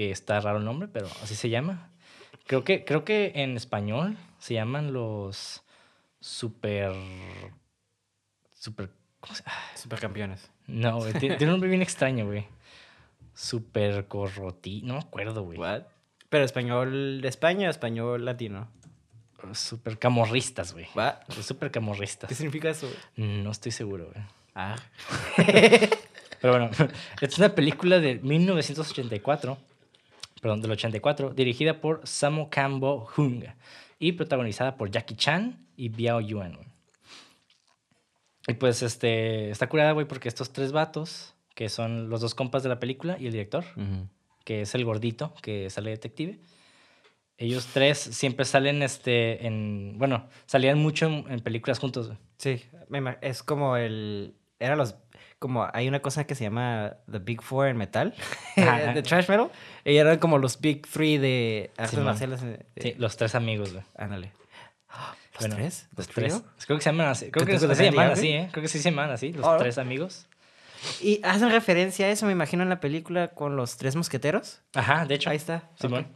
que está raro el nombre, pero así se llama. Creo que, creo que en español se llaman los super. Super. ¿Cómo se Supercampeones. No, güey. Tiene, un nombre bien extraño, güey. Super corroti. No me acuerdo, güey. What? Pero español de España o español latino. Super camorristas, güey. What? Super camorristas. ¿Qué significa eso? güey? No estoy seguro, güey. Ah. Pero bueno, es una película de 1984, perdón, del 84, dirigida por Samo Kambo Hung y protagonizada por Jackie Chan y Biao Yuan. Y pues este, está curada, güey, porque estos tres vatos, que son los dos compas de la película y el director, que es el gordito que sale detective. Ellos tres siempre salen este, en. Bueno, salían mucho en, en películas juntos. Sí, es como el... Era los... Como hay una cosa que se llama The Big Four en metal, de Trash Metal. Y eran como los Big Three de artes marciales. eh, Sí, eh, los tres amigos, güey. Ándale. ¿Los Bueno, tres? Los ¿The tres. Creo que se llaman así. Creo ¿Que se llaman así? ¿eh? Creo que sí se llaman así, los Oh. tres amigos. Y hacen referencia a eso, me imagino, en la película con los tres mosqueteros. Ajá, de hecho. Ahí está. Simón.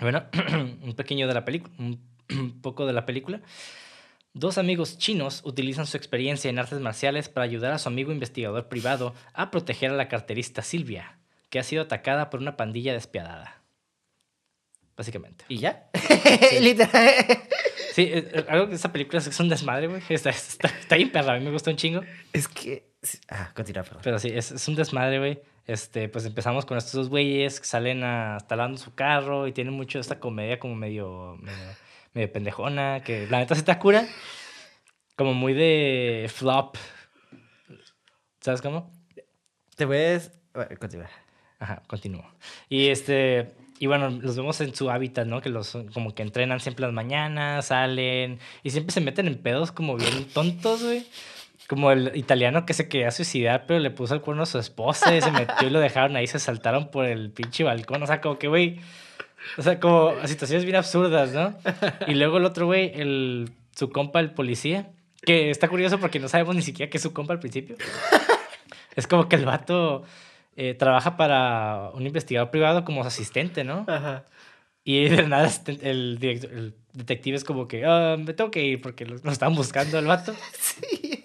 Bueno, un pequeño de la película, un poco de la película. Dos amigos chinos utilizan su experiencia en artes marciales para ayudar a su amigo investigador privado a proteger a la carterista Silvia, que ha sido atacada por una pandilla despiadada. Básicamente. ¿Y ya? Literal. Sí, eh, eh, algo que esa película es un desmadre, güey. Está, está, está bien perra, a mí me gustó un chingo. Es que... sí. Ah, continúa, perdón. Pero sí, es, es un desmadre, güey. Este, pues empezamos con estos dos güeyes que salen a, instalando su carro y tienen mucho esta comedia como medio, medio, medio pendejona, que la neta se te cura. Como muy de flop. ¿Sabes cómo? Te ves... Bueno, continúa. Ajá, continúo. Y este, y bueno, los vemos en su hábitat, ¿no? Que los como que entrenan siempre las mañanas, salen y siempre se meten en pedos como bien tontos, güey. Como el italiano que se quería suicidar, pero le puso el cuerno a su esposa y se metió y lo dejaron ahí, se saltaron por el pinche balcón. O sea, como que, güey. O sea, como situaciones bien absurdas, ¿no? Y luego el otro, güey, el, su compa, el policía, que está curioso porque no sabemos ni siquiera que es su compa al principio. Es como que el vato eh, trabaja para un investigador privado como asistente, ¿no? Ajá. Y de nada este- el, director- el detective es como que, "Ah, me tengo que ir porque lo, lo están buscando el vato. Sí.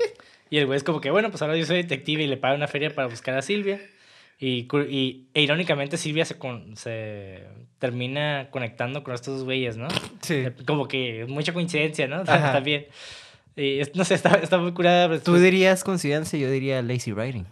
Y el güey es como que, bueno, pues ahora yo soy detective y le paga una feria para buscar a Silvia. Y, y e irónicamente Silvia se, con- se termina conectando con estos güeyes, ¿no? Sí. Como que mucha coincidencia, ¿no? También. Y no sé, está, está muy curada. pero Tú dirías coincidencia, yo diría lazy writing.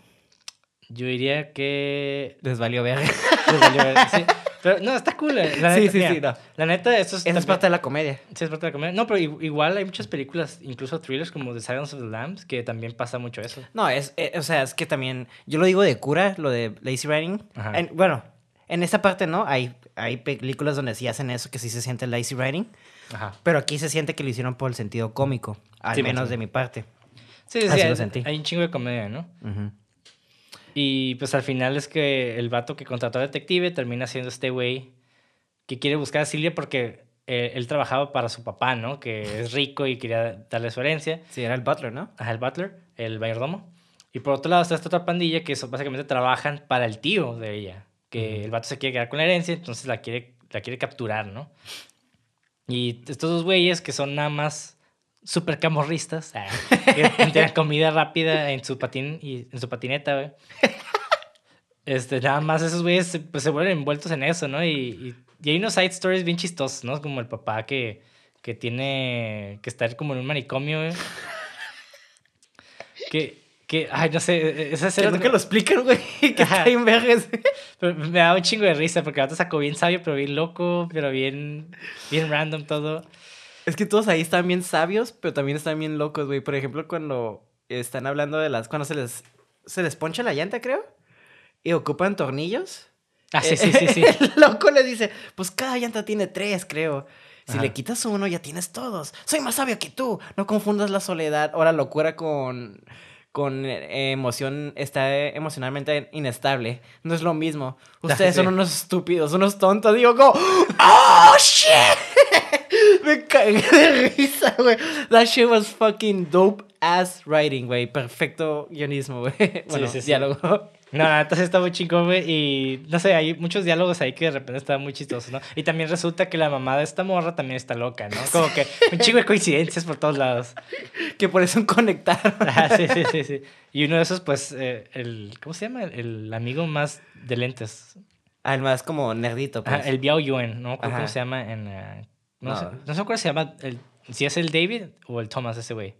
Yo diría que Les valió ver. Les valió ver, sí. Pero no, está cool. eh, La Sí, neta, sí, mira, sí, no. La neta, esto es, Esa es parte de la comedia. sí, es parte de la comedia. No, pero igual hay muchas películas, incluso thrillers como The Silence of the Lambs, que también pasa mucho eso. No, es, eh, o sea, es que también, yo lo digo de cura, lo de lazy writing. En- bueno, en esta parte no, hay, hay películas donde sí hacen eso, que sí se siente lazy writing, Ajá. pero aquí se siente que lo hicieron por el sentido cómico, al Sí, menos sí. de mi parte. Sí, sí, Así lo hay, sentí. hay un chingo de comedia, ¿no? Ujú. Y pues al final es que el vato que contrató a detective termina siendo este güey que quiere buscar a Silvia porque eh, él trabajaba para su papá, ¿no? Que es rico y quería darle su herencia. Sí, era el butler, ¿no? Ajá, el butler, el mayordomo. Y por otro lado está esta otra pandilla que son, básicamente trabajan para el tío de ella. Que Ujú. el vato se quiere quedar con la herencia, entonces la quiere, la quiere capturar, ¿no? Y estos dos güeyes que son nada más súper camorristas, ah, que tienen comida rápida en su patín y en su patineta, güey. Este, nada más esos güeyes se, pues, se vuelven envueltos en eso, ¿no? Y, y, y hay unos side stories bien chistosos, ¿no? Como el papá que, que tiene que estar como en un manicomio, güey. Que, que, ay, no sé, esa Que escena nunca lo explican, güey, que está bien vergas. pero me da un chingo de risa porque el vato sacó bien sabio, pero bien loco, pero bien, bien random todo. Es que todos ahí están bien sabios, pero también están bien locos, güey. Por ejemplo, cuando están hablando de las... Cuando se les, se les poncha la llanta, creo. Y ocupan tornillos. Ah, sí, sí, sí, sí. El loco le dice, pues cada llanta tiene tres, creo. Si Ajá. le quitas uno, ya tienes todos. Soy más sabio que tú. No confundas la soledad o la locura con, con eh, emoción, está eh, emocionalmente inestable. No es lo mismo. Ustedes sí. son unos estúpidos, unos tontos. Digo, como, ¡Oh, shit! Me cagué de risa, güey. That shit was fucking dope ass writing, güey. Perfecto guionismo, güey. Bueno, sí, sí. diálogo. No, sí está muy chingón, güey. Y no sé, hay muchos diálogos ahí que de repente están muy chistosos, ¿no? Y también resulta que la mamá de esta morra también está loca, ¿no? Como que un chingo de coincidencias por todos lados. Que por eso conectaron. Ajá, sí, sí, sí, sí. Y uno de esos, pues, eh, el. ¿Cómo se llama? El, el amigo más de lentes. Además, como nerdito, pues. El Biao Yuen, ¿no? ¿Cómo Ajá. se llama en. eh, no. Sé, no sé cuál se llama. El, si es el David o el Thomas, ese güey.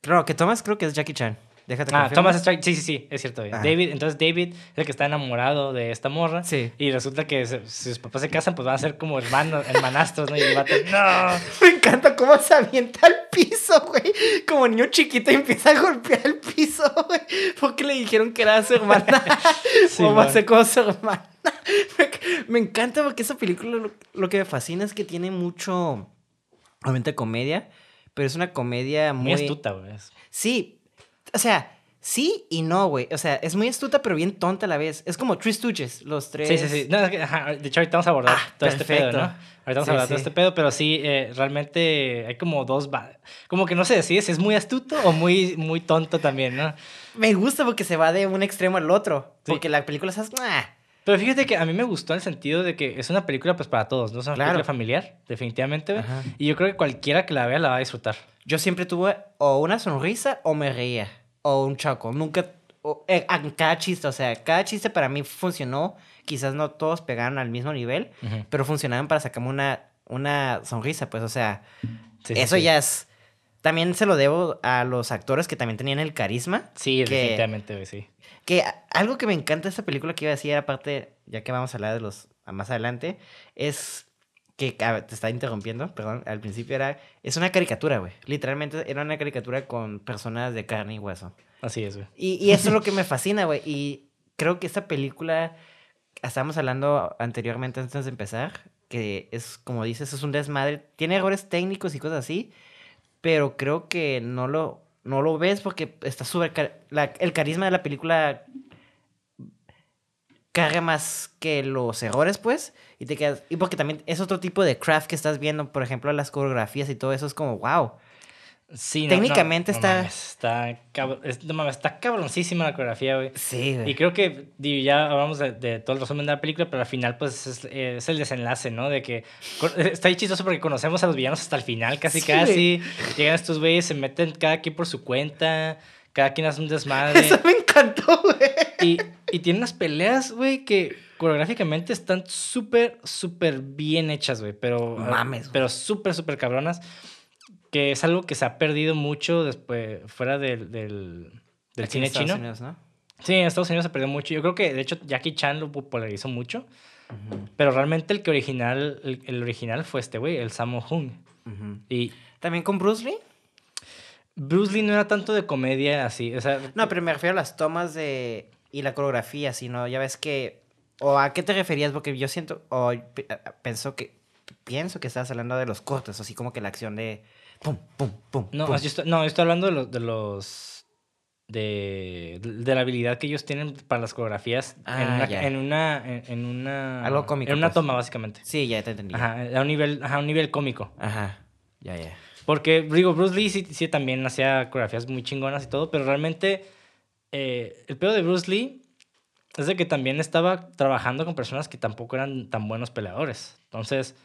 Creo que Thomas creo que es Jackie Chan. Déjate Ah, confirmo. Thomas Strike. Sí, sí, sí, es cierto. Ajá. David, entonces David es el que está enamorado de esta morra. Sí. Y resulta que se- si sus papás se casan, pues van a ser como hermanos, hermanastros, ¿no? Y el vato, no. Me encanta cómo se avienta al piso, güey. Como niño chiquito y empieza a golpear el piso, güey. Porque le dijeron que era su hermana. Sí, o va a ser como su hermana. Me, encanta porque esa película lo, lo que me fascina es que tiene mucho, obviamente, comedia. Pero es una comedia muy... Muy astuta, güey. Sí, o sea, sí y no, güey. O sea, es muy astuta, pero bien tonta a la vez. Es como Three Stooges, los tres. Sí, sí, sí. No, es que, ajá, de hecho, ahorita vamos a abordar Ah, todo este pedo, perfecto. ¿no? Ahorita vamos Sí, a hablar de sí. este pedo, pero sí, eh, realmente hay como dos. Como que no se decide si es muy astuto o muy, muy tonto también, ¿no? Me gusta porque se va de un extremo al otro. Porque la película es... ah, Pero fíjate que a mí me gustó en el sentido de que es una película pues para todos, ¿no? Es una Claro. película familiar, definitivamente. Ajá. Y yo creo que cualquiera que la vea la va a disfrutar. Yo siempre tuve o una sonrisa o me reía. O un choco. Nunca... o- eh, ah, cada chiste, o sea, cada chiste para mí funcionó. Quizás no todos pegaron al mismo nivel, pero funcionaban para sacarme una, una sonrisa, pues, o sea, sí, eso sí. ya es... También se lo debo a los actores que también tenían el carisma. Sí, que- definitivamente, güey, sí. Que algo que me encanta de esta película que iba a decir, aparte, ya que vamos a hablar de los más adelante, es que ver, te está interrumpiendo, perdón, al principio era, es una caricatura, güey. Literalmente era una caricatura con personas de carne y hueso. Así es, güey. Y, y eso es lo que me fascina, güey. Y creo que esta película, estábamos hablando anteriormente antes de empezar, que es, como dices, es un desmadre. Tiene errores técnicos y cosas así, pero creo que no lo, no lo ves porque está car- la- el carisma de la película carga más que los errores, pues, y te quedas... Y porque también es otro tipo de craft que estás viendo, por ejemplo, las coreografías y todo eso, es como, wow. Sí, no, Técnicamente no, no está- mames, está, mames, está cabroncísima la coreografía, güey. Sí, Y creo que digo, ya hablamos de, de todo el resumen de la película, pero al final, pues es, es el desenlace, ¿no? De que está ahí chistoso porque conocemos a los villanos hasta el final, casi, Sí, casi. Llegan estos güeyes, se meten cada quien por su cuenta, cada quien hace un desmadre. Eso me encantó, güey. y, y tiene unas peleas, güey, que coreográficamente están súper, súper bien hechas, güey. Pero, Mames, güey. pero súper, súper cabronas. Que es algo que se ha perdido mucho después, fuera del, del, del Aquí cine en Estados chino. Unidos, ¿no? Sí, en Estados Unidos se perdió mucho. Yo creo que, de hecho, Jackie Chan lo popularizó mucho. Pero realmente el que original, el, el original fue este güey, el Sammo Hung. Y ¿También con Bruce Lee? Bruce Lee no era tanto de comedia así. O sea, No, pero me refiero a las tomas de... y la coreografía, sino ya ves que... ¿O a qué te referías? Porque yo siento... O pe- a- pienso que... Pienso que estabas hablando de los cortes, así como que la acción de... Pum, pum, pum, no, pum. yo estoy, no, yo estoy hablando de los... De los de, de la habilidad que ellos tienen para las coreografías en, Ah, una, en una en, en una Algo cómico, en una pues. toma básicamente Sí, ya te entendí. ajá a un nivel ajá, a un nivel cómico Ajá. Ya, ya. Porque, digo, Bruce Lee sí, sí también hacía coreografías muy chingonas y todo, pero realmente eh, el pedo de Bruce Lee es de que también estaba trabajando con personas que tampoco eran tan buenos peleadores. Entonces,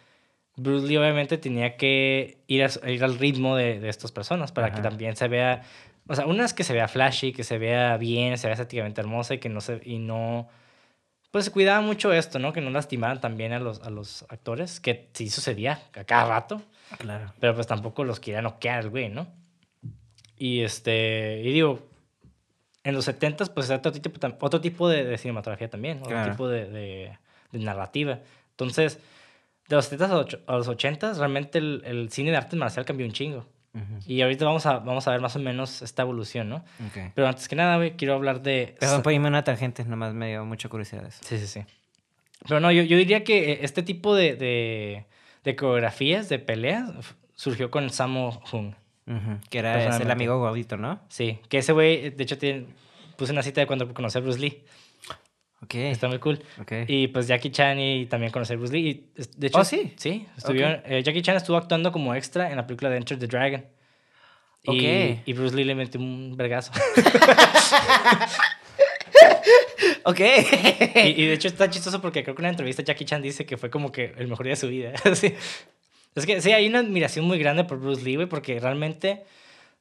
Bruce Lee obviamente tenía que ir, a- ir al ritmo de, de estas personas para que Ajá. también se vea, o sea, una es que se vea flashy, que se vea bien, se vea estéticamente hermosa y que no se, y no, pues cuidaba mucho esto, ¿no? Que no lastimaran también a los, a los actores, que sí sucedía a cada rato. Claro. Pero pues tampoco los quería noquear el güey, ¿no? Y este, y digo, en los 70s pues era otro tipo, otro tipo de, de cinematografía también, otro Claro. tipo de, de- de narrativa. Entonces, de los 70s a los och- a los 80s, realmente el, el cine de arte marcial cambió un chingo. Ujú. Y ahorita vamos a, vamos a ver más o menos esta evolución, ¿no? Ok. Pero antes que nada, güey, quiero hablar de... Perdón por irme a una tangente, nomás me dio mucha curiosidad eso. Sí, sí, sí. Pero no, yo, yo diría que eh, este tipo de, de, de coreografías, de peleas, surgió con Sammo Hung. Ujú, Que era el amigo gordito, ¿no? Sí, que ese güey, de hecho, tiene, puse una cita de cuando conocí a Bruce Lee. Ok. Está muy cool. ok. Y pues Jackie Chan y también conocí a Bruce Lee. Y, de hecho, Oh, ¿sí? Sí, estuvieron, eh, Jackie Chan estuvo actuando como extra en la película de Enter the Dragon. Y, y Bruce Lee le metió un vergazo. Ok. y, y de hecho está chistoso porque creo que en una entrevista Jackie Chan dice que fue como que el mejor día de su vida. Sí. Es que sí, hay una admiración muy grande por Bruce Lee, güey, porque realmente...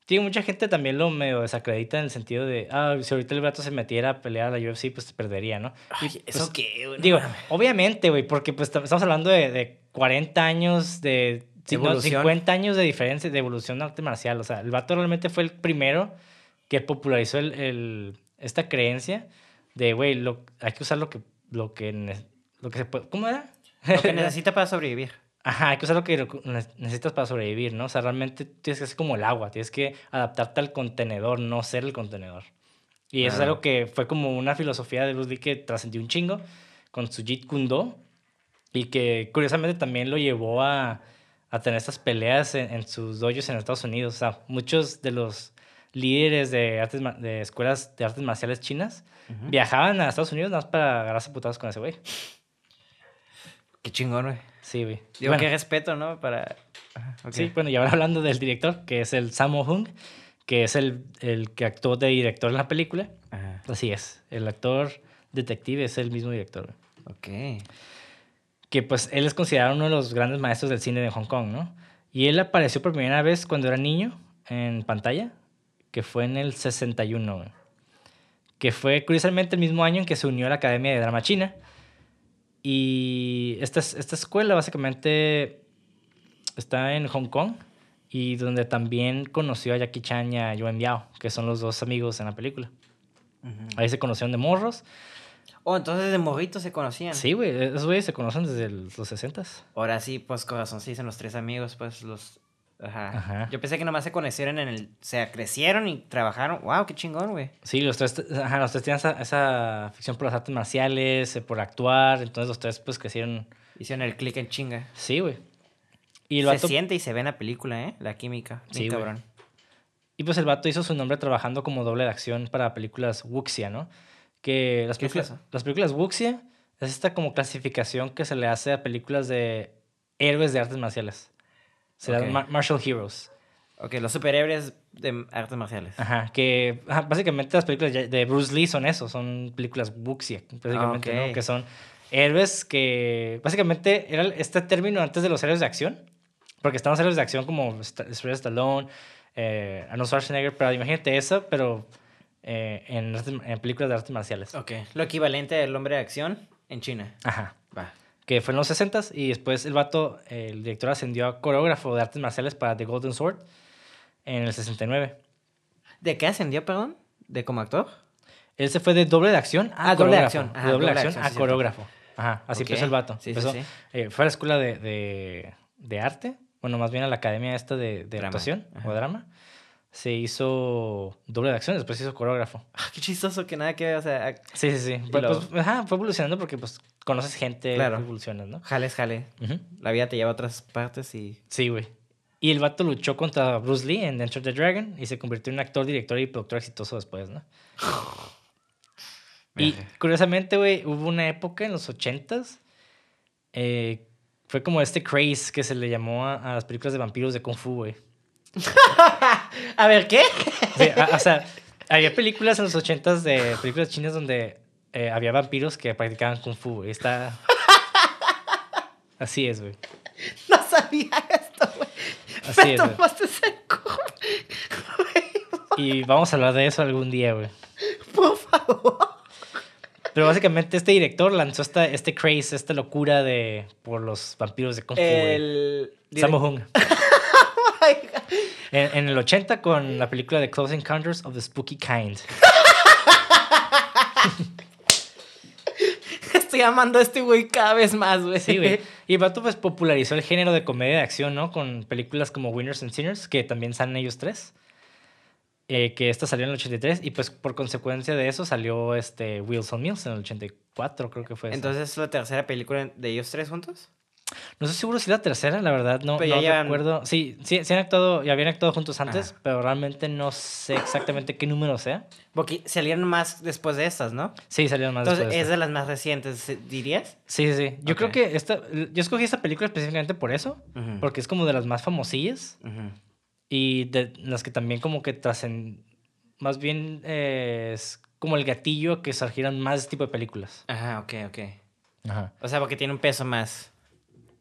Tiene mucha gente también lo medio desacredita en el sentido de, ah, si ahorita el vato se metiera a pelear a la UFC, pues perdería, ¿no? Y, Ay, pues, ¿Eso qué, güey? No Digo, obviamente, güey, porque pues tam- estamos hablando de, de 40 años de... sí, no, Evolución. 50 años de diferencia, de evolución de arte marcial. O sea, el vato realmente fue el primero que popularizó el, el- esta creencia de, güey, hay que usar lo que, lo que, lo que se puede... ¿Cómo era? Lo que necesita para sobrevivir. Ajá, hay que usar lo que necesitas para sobrevivir, ¿no? O sea, realmente tienes que ser como el agua, tienes que adaptarte al contenedor, no ser el contenedor. Y eso es Ah. algo que fue como una filosofía de Bruce Lee que trascendió un chingo con su Jeet Kune Do y que curiosamente también lo llevó a, a tener estas peleas en, en sus dojos en Estados Unidos. O sea, muchos de los líderes de, artes, de escuelas de artes marciales chinas Ujú. viajaban a Estados Unidos nada más para agarrarse putados con ese güey. Qué chingón, güey. Sí, güey. Digo, Bueno. qué respeto, ¿no? Para... Ajá. Sí, bueno, y ahora hablando del director, que es el Sammo Hung, que es el, el que actuó de director en la película. Ajá. Así es, el actor detective es el mismo director. Ok. Que pues él es considerado uno de los grandes maestros del cine de Hong Kong, ¿no? Y él apareció por primera vez cuando era niño en pantalla, que fue en el 61, güey. Que fue curiosamente el mismo año en que se unió a la Academia de Drama China. Y esta, es- esta escuela básicamente está en Hong Kong y donde también conoció a Jackie Chan y a Yuan Biao, que son los dos amigos en la película. Ujú. Ahí se conocieron de morros. Oh, entonces de morritos se conocían. Sí, güey, esos güeyes se conocen desde el- los 60 Ahora sí, pues corazón, sí, son los tres amigos, pues los... Ajá. Ajá. Yo pensé que nomás se conocieron en el... O sea, crecieron y trabajaron. Wow, qué chingón, güey. Sí, los tres, ajá, los tres tenían esa, esa afición por las artes marciales, eh, por actuar, entonces los tres pues crecieron. Hicieron el click en chinga. Sí, güey. Y el se vato, siente y se ve en la película, ¿eh? La química. Sí, güey. cabrón. y pues el vato hizo su nombre trabajando como doble de acción para películas Wuxia, ¿no? Que las ¿Qué es películas, eso? las películas Wuxia es esta como clasificación que se le hace a películas de héroes de artes marciales. Se Ok. llaman mar- martial heroes. Ok, los superhéroes de artes marciales. Ajá, que ajá, básicamente las películas de Bruce Lee son eso, son películas wuxia, básicamente, Ah, ok. ¿no? Que son héroes que básicamente era este término antes de los héroes de acción, porque estaban los héroes de acción como St- Sylvester Stallone, eh, Arnold Schwarzenegger, pero imagínate eso, pero eh, en, en películas de artes marciales. Ok. Lo equivalente del hombre de acción en China. Ajá. Va. Que fue en los 60s y después el vato, el director ascendió a coreógrafo de artes marciales para The Golden Sword en el 69. ¿De qué ascendió, perdón? ¿De como actor? Él se fue de doble de acción a Ah, doble de acción. Ajá, de doble acción acción, a sí, coreógrafo. Ajá, así Ok. empezó el vato. Sí, sí, Empezó, sí. eh, fue a la escuela de, de, de arte, bueno, más bien a la academia esta de, de Drama. actuación Ajá. o drama. Se hizo doble de acción, después se hizo coreógrafo. Ah, qué chistoso que nada que ver, o sea, Sí, sí, sí. Lo- pues, ajá, fue evolucionando porque pues conoces gente, Claro. evolucionas, ¿no? jales, jale. La vida te lleva a otras partes y... Sí, güey. Y el vato luchó contra Bruce Lee en Enter the Dragon y se convirtió en un actor, director y productor exitoso después, ¿no? Y curiosamente, güey, hubo una época en los ochentas, eh, fue como este craze que se le llamó a, a las películas de vampiros de Kung Fu, güey. A ver, ¿qué? Sí, a- o sea, había películas en los ochentas de películas chinas donde eh, había vampiros que practicaban Kung Fu, güey. Está... Así es, güey. No sabía esto, güey. Así Me es, tomaste ese Y vamos a hablar de eso algún día, güey. Por favor. Pero básicamente este director lanzó esta, este craze, esta locura de por los vampiros de Kung Fu. El... Sammo Hung. Oh my God. En, en el 80 con la película de Close Encounters of the Spooky Kind. Estoy amando a este güey cada vez más, güey. Sí, güey. Y el vato pues popularizó el género de comedia de acción, ¿no? Con películas como Winners and Sinners, que también salen ellos tres. eh, que esta salió en el 83 y pues por consecuencia de eso salió este Wilson Mills en el 84, creo que fue. esa. Entonces, ¿es la tercera película de ellos tres juntos? No estoy seguro si es la tercera, la verdad, no, Pero no recuerdo. Sí, sí, sí han actuado, ya habían actuado juntos antes, Ajá. pero realmente no sé exactamente qué número sea. Porque salieron más después de estas, ¿no? Sí, salieron más Entonces, después de es de las más recientes, ¿eh? ¿dirías? Sí, sí, sí. Yo creo que esta, yo escogí esta película específicamente por eso, Ujú. porque es como de las más famosillas Ujú. y de las que también como que trascen, más bien eh, es como el gatillo que surgieran más este tipo de películas. Ajá, ok, ok. Ajá. O sea, porque tiene un peso más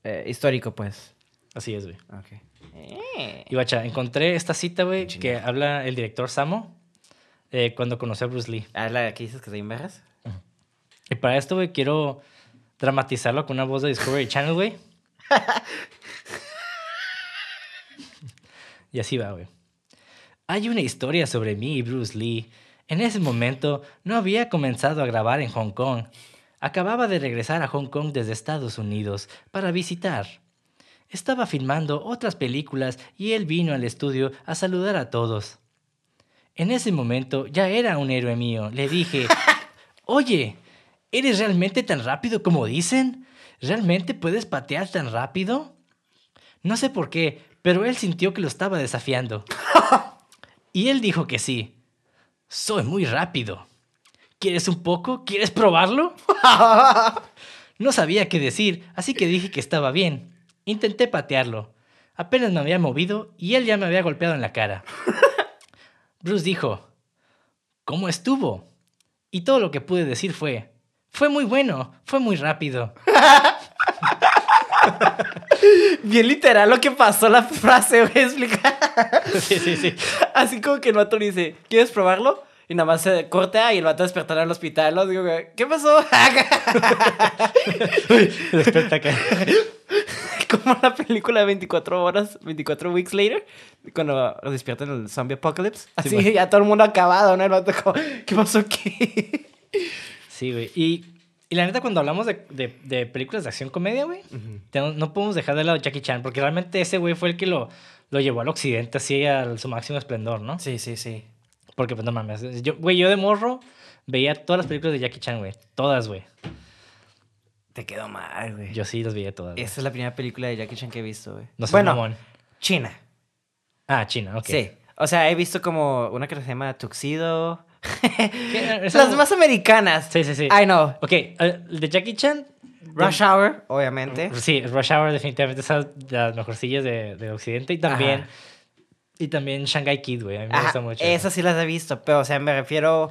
eh, histórico, pues. Así es, güey. Ok. Eh. Y bacha, encontré esta cita, güey, que habla el director Samo eh, cuando conoció a Bruce Lee. Ah, la que dices que te vergas. Y para esto, güey, quiero dramatizarlo con una voz de Discovery Channel, güey. y así va, güey. Hay una historia sobre mí y Bruce Lee. En ese momento no había comenzado a grabar en Hong Kong. Acababa de regresar a Hong Kong desde Estados Unidos para visitar. Estaba filmando otras películas y él vino al estudio a saludar a todos. En ese momento ya era un héroe mío. Le dije, oye, ¿eres realmente tan rápido como dicen? ¿Realmente puedes patear tan rápido? No sé por qué, pero él sintió que lo estaba desafiando. Y él dijo que sí. Soy muy rápido. ¿Quieres un poco? ¿Quieres probarlo? No sabía qué decir, así que dije que estaba bien. Intenté patearlo. Apenas me había movido y él ya me había golpeado en la cara. Bruce dijo, ¿cómo estuvo? Y todo lo que pude decir fue, fue muy bueno, fue muy rápido. Bien literal lo que pasó la frase, voy a explicar. Sí, sí, sí. Así como que el vato dice, ¿quieres probarlo? Y nada más se corta y el vato despertar al hospital. ¿no? Digo, ¿qué pasó? Despierta acá. como la película 24 horas, 24 weeks later, cuando despiertan el zombie apocalypse. Así bueno. ya todo el mundo acabado, ¿no? El vato como, ¿qué pasó aquí? Sí, güey. Y, y la neta, cuando hablamos de, de- de películas de acción comedia, güey, no podemos dejar de lado a Jackie Chan, porque realmente ese güey fue el que lo, lo llevó al occidente así a su máximo esplendor, ¿no? Sí, sí, sí. Porque, pues no mames. Yo, güey, yo de morro veía todas las películas de Jackie Chan, güey. Todas, güey. Te quedó mal, güey. Yo sí las veía todas. Esa es la primera película de Jackie Chan que he visto, güey. No sé, bueno, mamón. China. Ah, China, ok. Sí. O sea, he visto como una que se llama Tuxedo. Las más americanas. Sí, sí, sí. I know. Ok, el de Jackie Chan. Rush Hour, obviamente. Sí, Rush Hour definitivamente es de las mejorcillas de, de Occidente. Y también, Ajá. Y también Shanghai Kid, güey. A mí me Ajá, gusta mucho. esas sí las he visto, pero o sea, me refiero...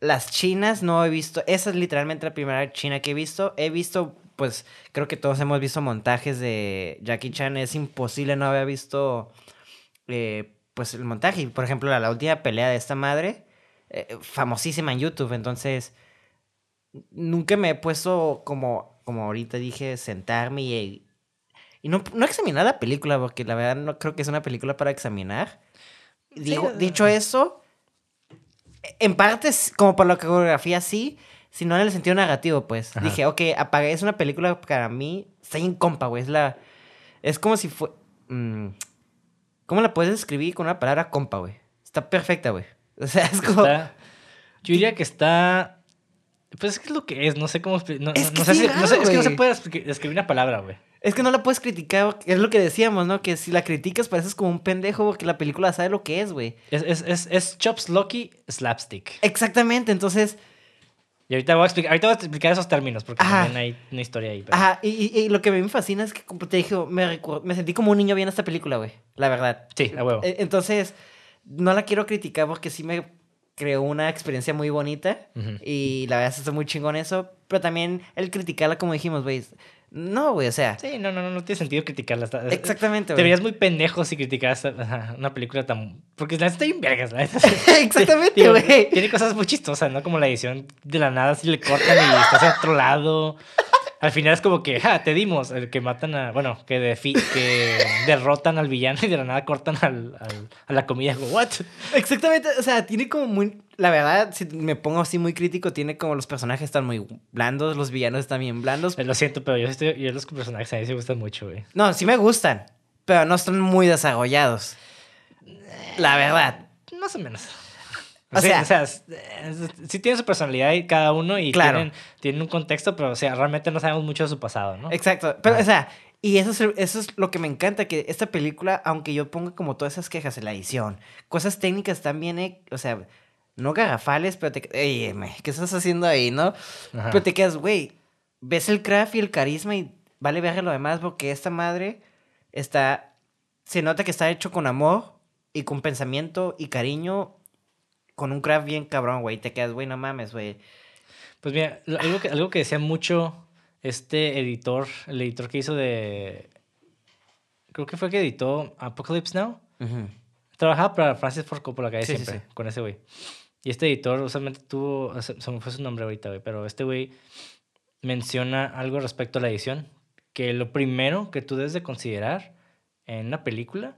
Las chinas no he visto... Esa es literalmente la primera china que he visto. He visto, pues, creo que todos hemos visto montajes de Jackie Chan. Es imposible no haber visto, eh, pues, el montaje. Por ejemplo, la, la última pelea de esta madre, eh, famosísima en YouTube. Entonces, nunca me he puesto como, como ahorita dije, sentarme y... Y no, no examinar la película, porque la verdad no creo que es una película para examinar. Digo, Sí, dicho eso, en parte, es como por la coreografía sí, sino en el sentido negativo, pues. Ajá. Dije, ok, apagué, es una película para mí, está en compa, güey. Es la. Es como si fue. mm, ¿Cómo la puedes describir con una palabra compa, güey? Está perfecta, güey. O sea, es como. Está- yo diría que está. Pues es que es lo que es, no sé cómo. No, Es no- sé si- no sé- es que no se puede expli- escribir una palabra, güey. Es que no la puedes criticar, es lo que decíamos, ¿no? Que si la criticas pareces como un pendejo porque la película sabe lo que es, güey. Es, es, es, es Chops Lucky Slapstick. Exactamente, entonces. Y ahorita voy a explicar, ahorita voy a explicar esos términos, porque Ajá. también hay una historia ahí. pero- Ajá, y, y- y lo que me fascina es que, como te dije, me, me sentí como un niño viendo esta película, güey. La verdad. Sí, a huevo. E- Entonces, no la quiero criticar porque sí me creó una experiencia muy bonita. Y la verdad está muy chingón eso. Pero también el criticarla, como dijimos, güey. No, güey, o sea. Sí, no, no, no, no tiene sentido criticarla. Exactamente, Te güey. verías muy pendejo si criticaras una película tan. Porque la está bien vergas, la. Exactamente, güey. Tiene cosas muy chistosas, ¿no? Como la edición de la nada, si le cortan y estás a otro lado. Al final es como que, ja, te dimos, el que matan a. Bueno, que, defi- que derrotan al villano y de la nada cortan al, al- a la comida. Como, ¿what? Exactamente, o sea, tiene como muy. La verdad, si me pongo así muy crítico, tiene como los personajes están muy blandos, los villanos están bien blandos. Eh, Lo siento, pero yo, estoy, yo los personajes a mí sí me gustan mucho, güey. No, sí me gustan, pero no están muy desarrollados. La verdad. Más o menos. O Sí, sea- o sea, sí tiene su personalidad y cada uno y Claro. tienen, tienen un contexto, pero o sea, realmente no sabemos mucho de su pasado, ¿no? Exacto. Pero, o sea, y eso es, eso es lo que me encanta, que esta película, aunque yo ponga como todas esas quejas en la edición, cosas técnicas también, eh, o sea, no garrafales, pero te... Ey, ¿qué estás haciendo ahí, no? Ajá. Pero te quedas, güey, ves el craft y el carisma y vale ver lo demás porque esta madre está... Se nota que está hecho con amor y con pensamiento y cariño, con un craft bien cabrón, güey. Te quedas, güey, no mames, güey. Pues mira, algo que, algo que decía mucho este editor, el editor que hizo de... Creo que fue el que editó Apocalypse Now. Ujú. Trabajaba para Francis Ford Coppola, que Sí, sí, siempre, sí. con ese güey. Y este editor usualmente tuvo, se me fue su nombre ahorita, güey, pero este güey menciona algo respecto a la edición, que lo primero que tú debes de considerar en una película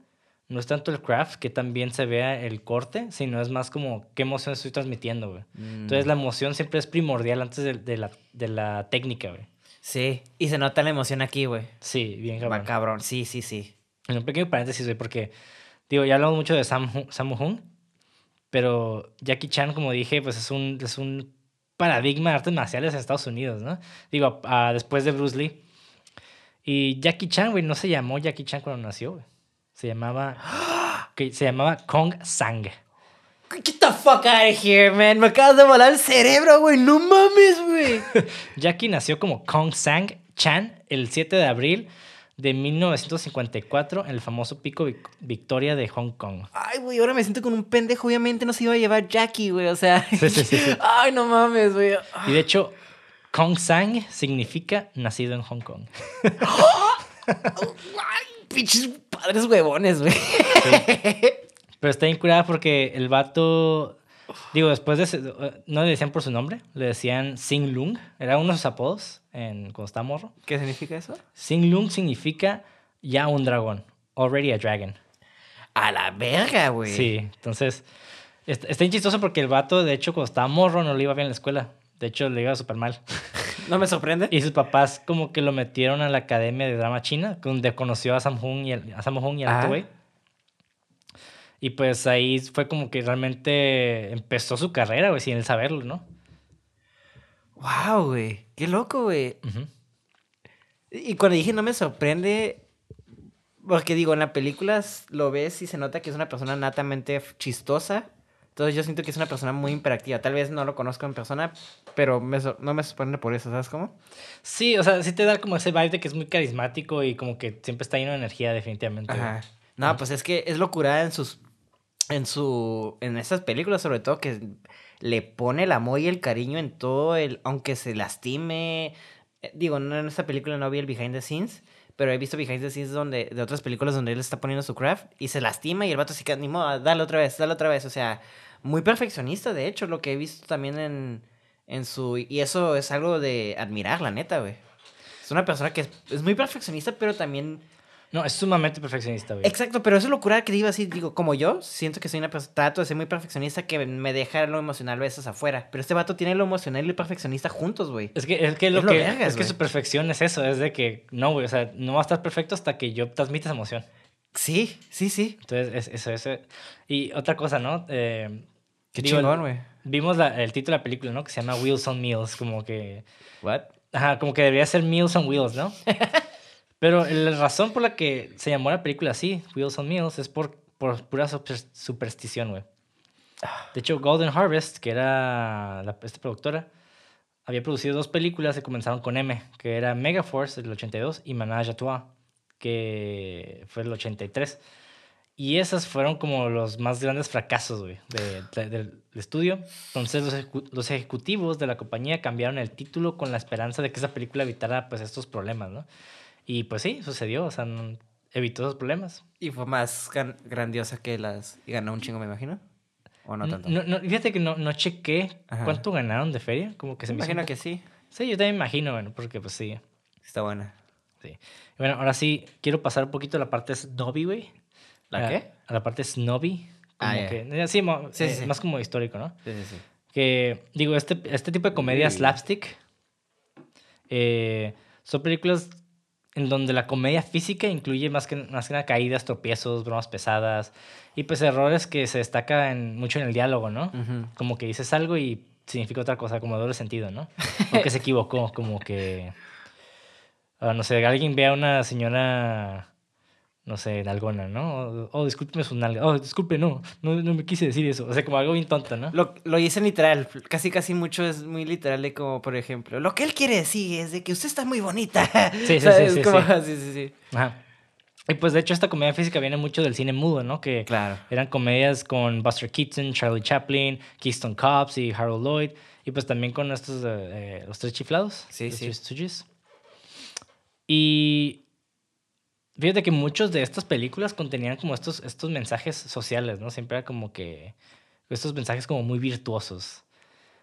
no es tanto el craft, que también se vea el corte, sino es más como qué emoción estoy transmitiendo, güey. Entonces Mm. la emoción siempre es primordial antes de, de la, de la técnica, güey. Sí, y se nota la emoción aquí, güey. Sí, bien Va cabrón. cabrón, sí, sí, sí. En un pequeño paréntesis, güey, porque, digo, ya hablamos mucho de Sam, Sammo Hung, pero Jackie Chan, como dije, pues es un, es un paradigma de artes marciales en Estados Unidos, ¿no? Digo, a- después de Bruce Lee. Y Jackie Chan, güey, no se llamó Jackie Chan cuando nació, güey. Se llamaba, que se llamaba Kong Sang. Get the fuck out of here, man. Me acabas de volar el cerebro, güey. No mames, güey. Jackie nació como Kong Sang Chan el 7 de abril de 1954 en el famoso pico Vic- Victoria de Hong Kong. Ay, güey, ahora me siento con un pendejo. Obviamente no se iba a llevar Jackie, güey. O sea. Sí, sí, sí. Ay, no mames, güey. Y de hecho, Kong Sang significa nacido en Hong Kong. Pinches padres huevones, güey. Pero está incurada porque el vato, digo, después de, ese- no le decían por su nombre, le decían Sing Lung, era uno de sus apodos en, cuando estaba morro. ¿Qué significa eso? Sing Lung significa ya un dragón, already a dragon. A la verga, güey. Sí, entonces, está, está chistoso porque el vato, de hecho, cuando estaba morro no le iba bien en la escuela. De hecho, le iba súper mal. ¿No me sorprende? Y sus papás como que lo metieron a la Academia de Drama China, donde conoció a Sam Hung y, el- a Sam Hung y al Ah. Y pues ahí fue como que realmente empezó su carrera, güey, sin él saberlo, ¿no? Wow, güey. Qué loco, güey. Y cuando dije no me sorprende, porque digo, en las películas lo ves y se nota que es una persona natamente chistosa. Entonces yo siento que es una persona muy imperactiva. Tal vez no lo conozco en persona, pero me sor- no me sorprende por eso, ¿sabes cómo? Sí, o sea, sí te da como ese vibe de que es muy carismático y como que siempre está lleno de energía, definitivamente. Ajá. No, pues es que es locura en sus. En su. En esas películas, sobre todo, que le pone el amor y el cariño en todo el. Aunque se lastime. Eh, Digo, no en esta película no vi el behind the scenes. Pero he visto behind the scenes donde, de otras películas donde él está poniendo su craft y se lastima y el vato se queda, ni modo, dale otra vez, dale otra vez. O sea, muy perfeccionista, de hecho, lo que he visto también en, en su... Y eso es algo de admirar, la neta, güey. Es una persona que es, es muy perfeccionista, pero también No, es sumamente perfeccionista, güey. Exacto, pero eso es locura que digo así, digo, como yo, siento que soy una persona, trato de ser muy perfeccionista que me deja lo emocional a veces afuera. Pero este vato tiene lo emocional y lo perfeccionista juntos, güey. Es que, es que lo Es lo que vergas, es que su perfección es eso, es de que no, güey, o sea, no va a estar perfecto hasta que yo transmita esa emoción. Sí, sí, sí. Entonces, es, eso, eso. Y otra cosa, ¿no? Eh, Qué digo, chingón, güey. Vimos la- el título de la película, ¿no? Que se llama Wheels on Meals, como que... What? Ajá, como que debería ser Meals on Wheels, ¿no? Pero la razón por la que se llamó la película así, Wheels on Meals, es por, por pura super- superstición, güey. De hecho, Golden Harvest, que era la, esta productora, había producido dos películas que comenzaron con M, que era Megaforce del 82 y Manage à Trois, que fue el 83. Y esas fueron como los más grandes fracasos, güey, de- de- del estudio. Entonces los, ejecu- los ejecutivos de la compañía cambiaron el título con la esperanza de que esa película evitara pues estos problemas, ¿no? Y pues sí, sucedió, o sea, no- evitó esos problemas. Y fue más grandiosa que las... Y ganó un chingo, me imagino. ¿O no tanto? No, no, fíjate que no, no chequé Ajá. cuánto ganaron de feria, como que se me imagino que sí. Sí, yo también imagino, bueno, porque pues sí. Está buena. sí. Bueno, ahora sí, quiero pasar un poquito a la parte snobby, güey. ¿La A- qué? A la parte snobby. Como Ah, que, eh, sí, mo- Sí, sí, eh, sí. más como histórico, ¿no? Sí, sí, sí. Que, digo, este, este tipo de comedia Sí. slapstick eh, son películas en donde la comedia física incluye más que, más que nada caídas, tropiezos, bromas pesadas y pues errores que se destacan mucho en el diálogo, ¿no? Como que dices algo y significa otra cosa, como doble sentido, ¿no? O que se equivocó, como que... ah, no sé, alguien ve a una señora, no sé, nalgona, ¿no? Oh, discúlpeme su nalga. Oh, disculpe, no, no, no me quise decir eso. O sea, como algo bien tonto, ¿no? Lo, lo dicen literal, casi casi mucho es muy literal de como, por ejemplo, lo que él quiere decir es de que usted está muy bonita. sí, sí, ¿Sabes? sí, Como- sí. sí, sí, sí. Ajá. Y pues de hecho esta comedia física viene mucho del cine mudo, ¿no? Que Claro. eran comedias con Buster Keaton, Charlie Chaplin, Keystone Cops y Harold Lloyd. Y pues también con estos, eh, eh, los tres chiflados. Sí, los sí. Y fíjate que muchos de estas películas contenían como estos, estos mensajes sociales, ¿no? Siempre era como que estos mensajes como muy virtuosos.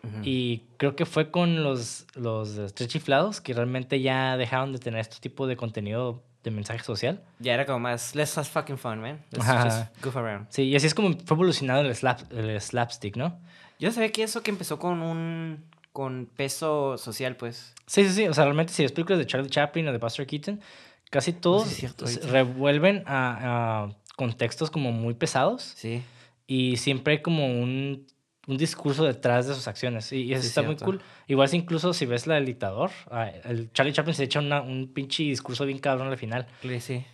Ujú. Y creo que fue con los, los tres chiflados que realmente ya dejaron de tener este tipo de contenido de mensaje social. Ya era como más, let's have fucking fun, man. Let's Ajá. just goof around. Sí, y así es como fue evolucionado el, slap, el slapstick, ¿no? Yo sabía que eso que empezó con un, con peso social, pues. Sí, sí, sí. O sea, realmente si ves películas de Charlie Chaplin o de Buster Keaton, casi todos cierto, se revuelven a, a contextos como muy pesados Sí. y siempre hay como un, un discurso detrás de sus acciones. Y, y eso Sí, está muy cool. Igual si incluso si ves la del dictador, ah, el Charlie Chaplin se echa una- un pinche discurso bien cabrón al final. Sí.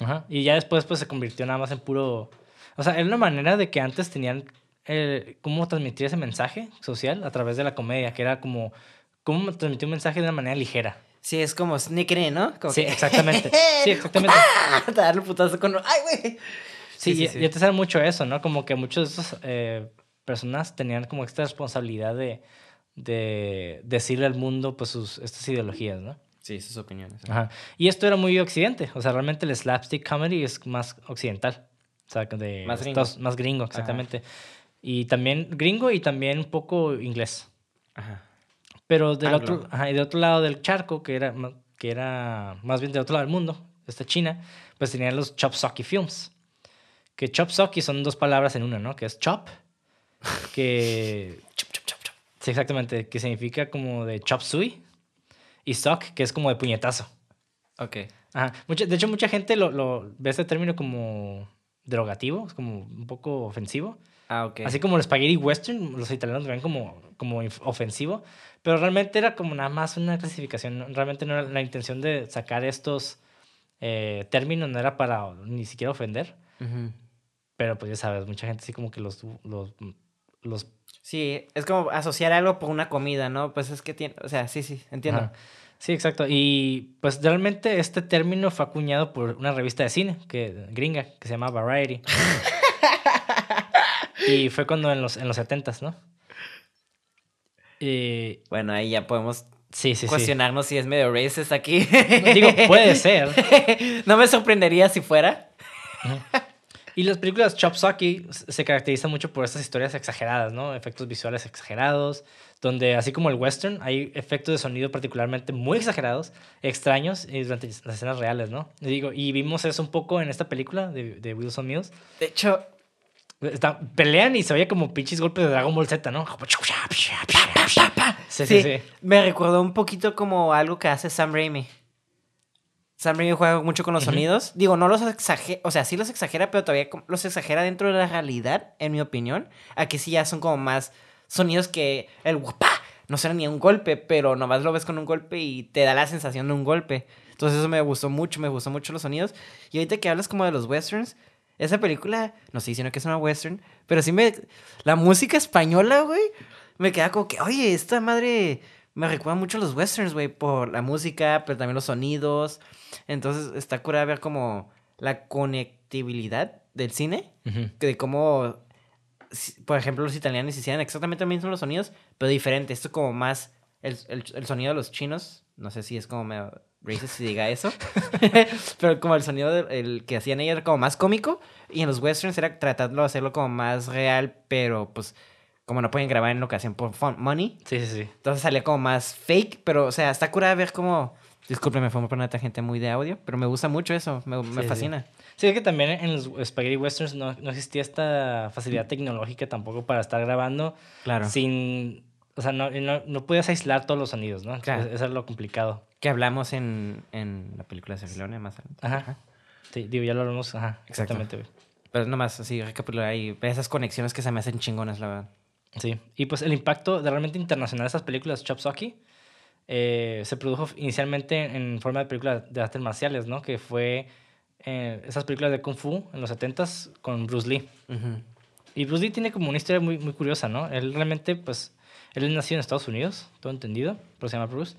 Ajá. Y ya después pues se convirtió nada más en puro... O sea, era una manera de que antes tenían eh, cómo transmitir ese mensaje social a través de la comedia, que era como cómo transmitir un mensaje de una manera ligera. Sí, es como sneaking in, ¿no? Como Sí, que- exactamente. Sí, exactamente. Darle un putazo con... ¡Ay, güey! Sí, Sí, sí, y, sí. y antes era mucho eso, ¿no? Como que muchos de esos eh, personas tenían como esta responsabilidad de, de decirle al mundo pues sus, estas ideologías, ¿no? Sí, sus opiniones. Ajá. Y esto era muy occidente. O sea, realmente el slapstick comedy es más occidental. O sea, de Más gringo. Estados- más gringo, exactamente. Y también gringo y también un poco inglés. Ajá. Pero del Anglo. otro, ajá, y del otro lado del charco, que era, que era más bien del otro lado del mundo, esta China, pues tenían los Chop Socky Films. Que Chop Socky son dos palabras en una, ¿no? Que es chop, que... Chup, chup, chup, chup. Sí, exactamente, que significa como de chop suey. Y sock, que es como de puñetazo. Ok. Ajá. Mucha- de hecho, mucha gente lo, lo ve este término como derogativo, es como un poco ofensivo. Ah, ok. Así como el spaghetti western, los italianos lo ven como, como ofensivo, pero realmente era como nada más una clasificación. Realmente no era la intención de sacar estos eh, términos, no era para ni siquiera ofender, Ujú. pero pues ya sabes, mucha gente así como que los, los, los Sí, es como asociar algo por una comida, ¿no? Pues es que tiene... O sea, sí, sí, entiendo. Ajá. Sí, exacto. Y pues realmente este término fue acuñado por una revista de cine que, gringa que se llama Variety. y fue cuando en los, en los 70s, ¿no? Y, Bueno, ahí ya podemos sí, sí, sí. cuestionarnos si es medio racist aquí. Digo, puede ser. no me sorprendería si fuera. Y las películas Chop Socky se caracterizan mucho por estas historias exageradas, ¿no? Efectos visuales exagerados, donde así como el western, hay efectos de sonido particularmente muy exagerados, extraños y durante las escenas reales, ¿no? Y digo, y vimos eso un poco en esta película de, de Wilson Mills. De hecho, Está- pelean y se oye como pinches golpes de Dragon Ball Z, ¿no? Sí, sí, sí, me recordó un poquito como algo que hace Sam Raimi. Sam Raimi juega mucho con los sonidos. Digo, no los exagera, o sea, sí los exagera, pero todavía los exagera dentro de la realidad, en mi opinión. Aquí sí ya son como más sonidos que el guapá no suena ni un golpe, pero nomás lo ves con un golpe y te da la sensación de un golpe. Entonces eso me gustó mucho, me gustó mucho los sonidos. Y ahorita que hablas como de los westerns, esa película, no estoy diciendo que es una western, pero sí me... La música española, güey, me queda como que, oye, esta madre me recuerda mucho a los westerns, güey, por la música, pero también los sonidos. Entonces está cura ver como la conectividad del cine, de cómo, por ejemplo, los italianos hicieran exactamente lo mismo los sonidos, pero diferente. Esto como más el, el- el sonido de los chinos, no sé si es como medio racist si diga eso, pero como el sonido del- el que hacían ellos era como más cómico, y en los westerns era tratando de hacerlo como más real, pero pues como no pueden grabar en locación por fun- money, Sí, sí, sí. entonces salía como más fake, pero o sea, está curada ver cómo... Disculpe, me fue por una tangente muy de audio, pero me gusta mucho eso, me, me Sí, sí. fascina. Sí, es que también en los spaghetti westerns no, no existía esta facilidad tecnológica tampoco para estar grabando Claro. sin... O sea, no, no, no podías aislar todos los sonidos, ¿no? Claro. Eso es lo complicado. Que hablamos en, en la película de Leone más adelante. Ajá. Sí, digo, ya lo hablamos. Ajá, exactamente, güey. Pero nomás así, recapitular ahí. Esas conexiones que se me hacen chingonas, la verdad. Sí, y pues el impacto de realmente internacional de estas películas, Chop Socky, eh, se produjo inicialmente en forma de películas de artes marciales, ¿no? Que fue eh, esas películas de Kung Fu en los 70s con Bruce Lee. Ujú. Y Bruce Lee tiene como una historia muy, muy curiosa, ¿no? Él realmente, pues, él nació en Estados Unidos, todo entendido, pero se llama Bruce.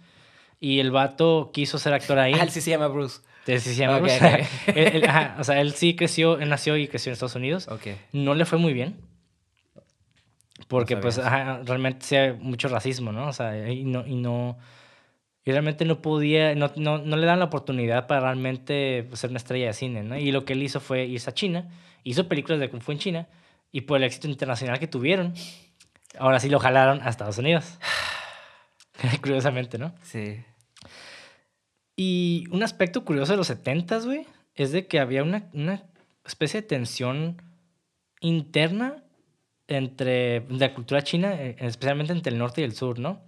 Y el vato quiso ser actor ahí. Ah, él sí se llama Bruce. Sí, sí se llama Ok, Bruce. ok. Él- él- ajá, o sea, él sí creció, él nació y creció en Estados Unidos. Ok. No le fue muy bien. Porque, No pues, ajá, realmente sí hay mucho racismo, ¿no? O sea, y no, y no. Y realmente no podía, no, no, no le dan la oportunidad para realmente pues, ser una estrella de cine, ¿no? Y lo que él hizo fue irse a China, hizo películas de Kung Fu en China, y por el éxito internacional que tuvieron, ahora sí lo jalaron a Estados Unidos. Curiosamente, ¿no? Sí. Y un aspecto curioso de los 70s, güey, es de que había una, una especie de tensión interna entre la cultura china, eh, especialmente entre el norte y el sur, ¿no?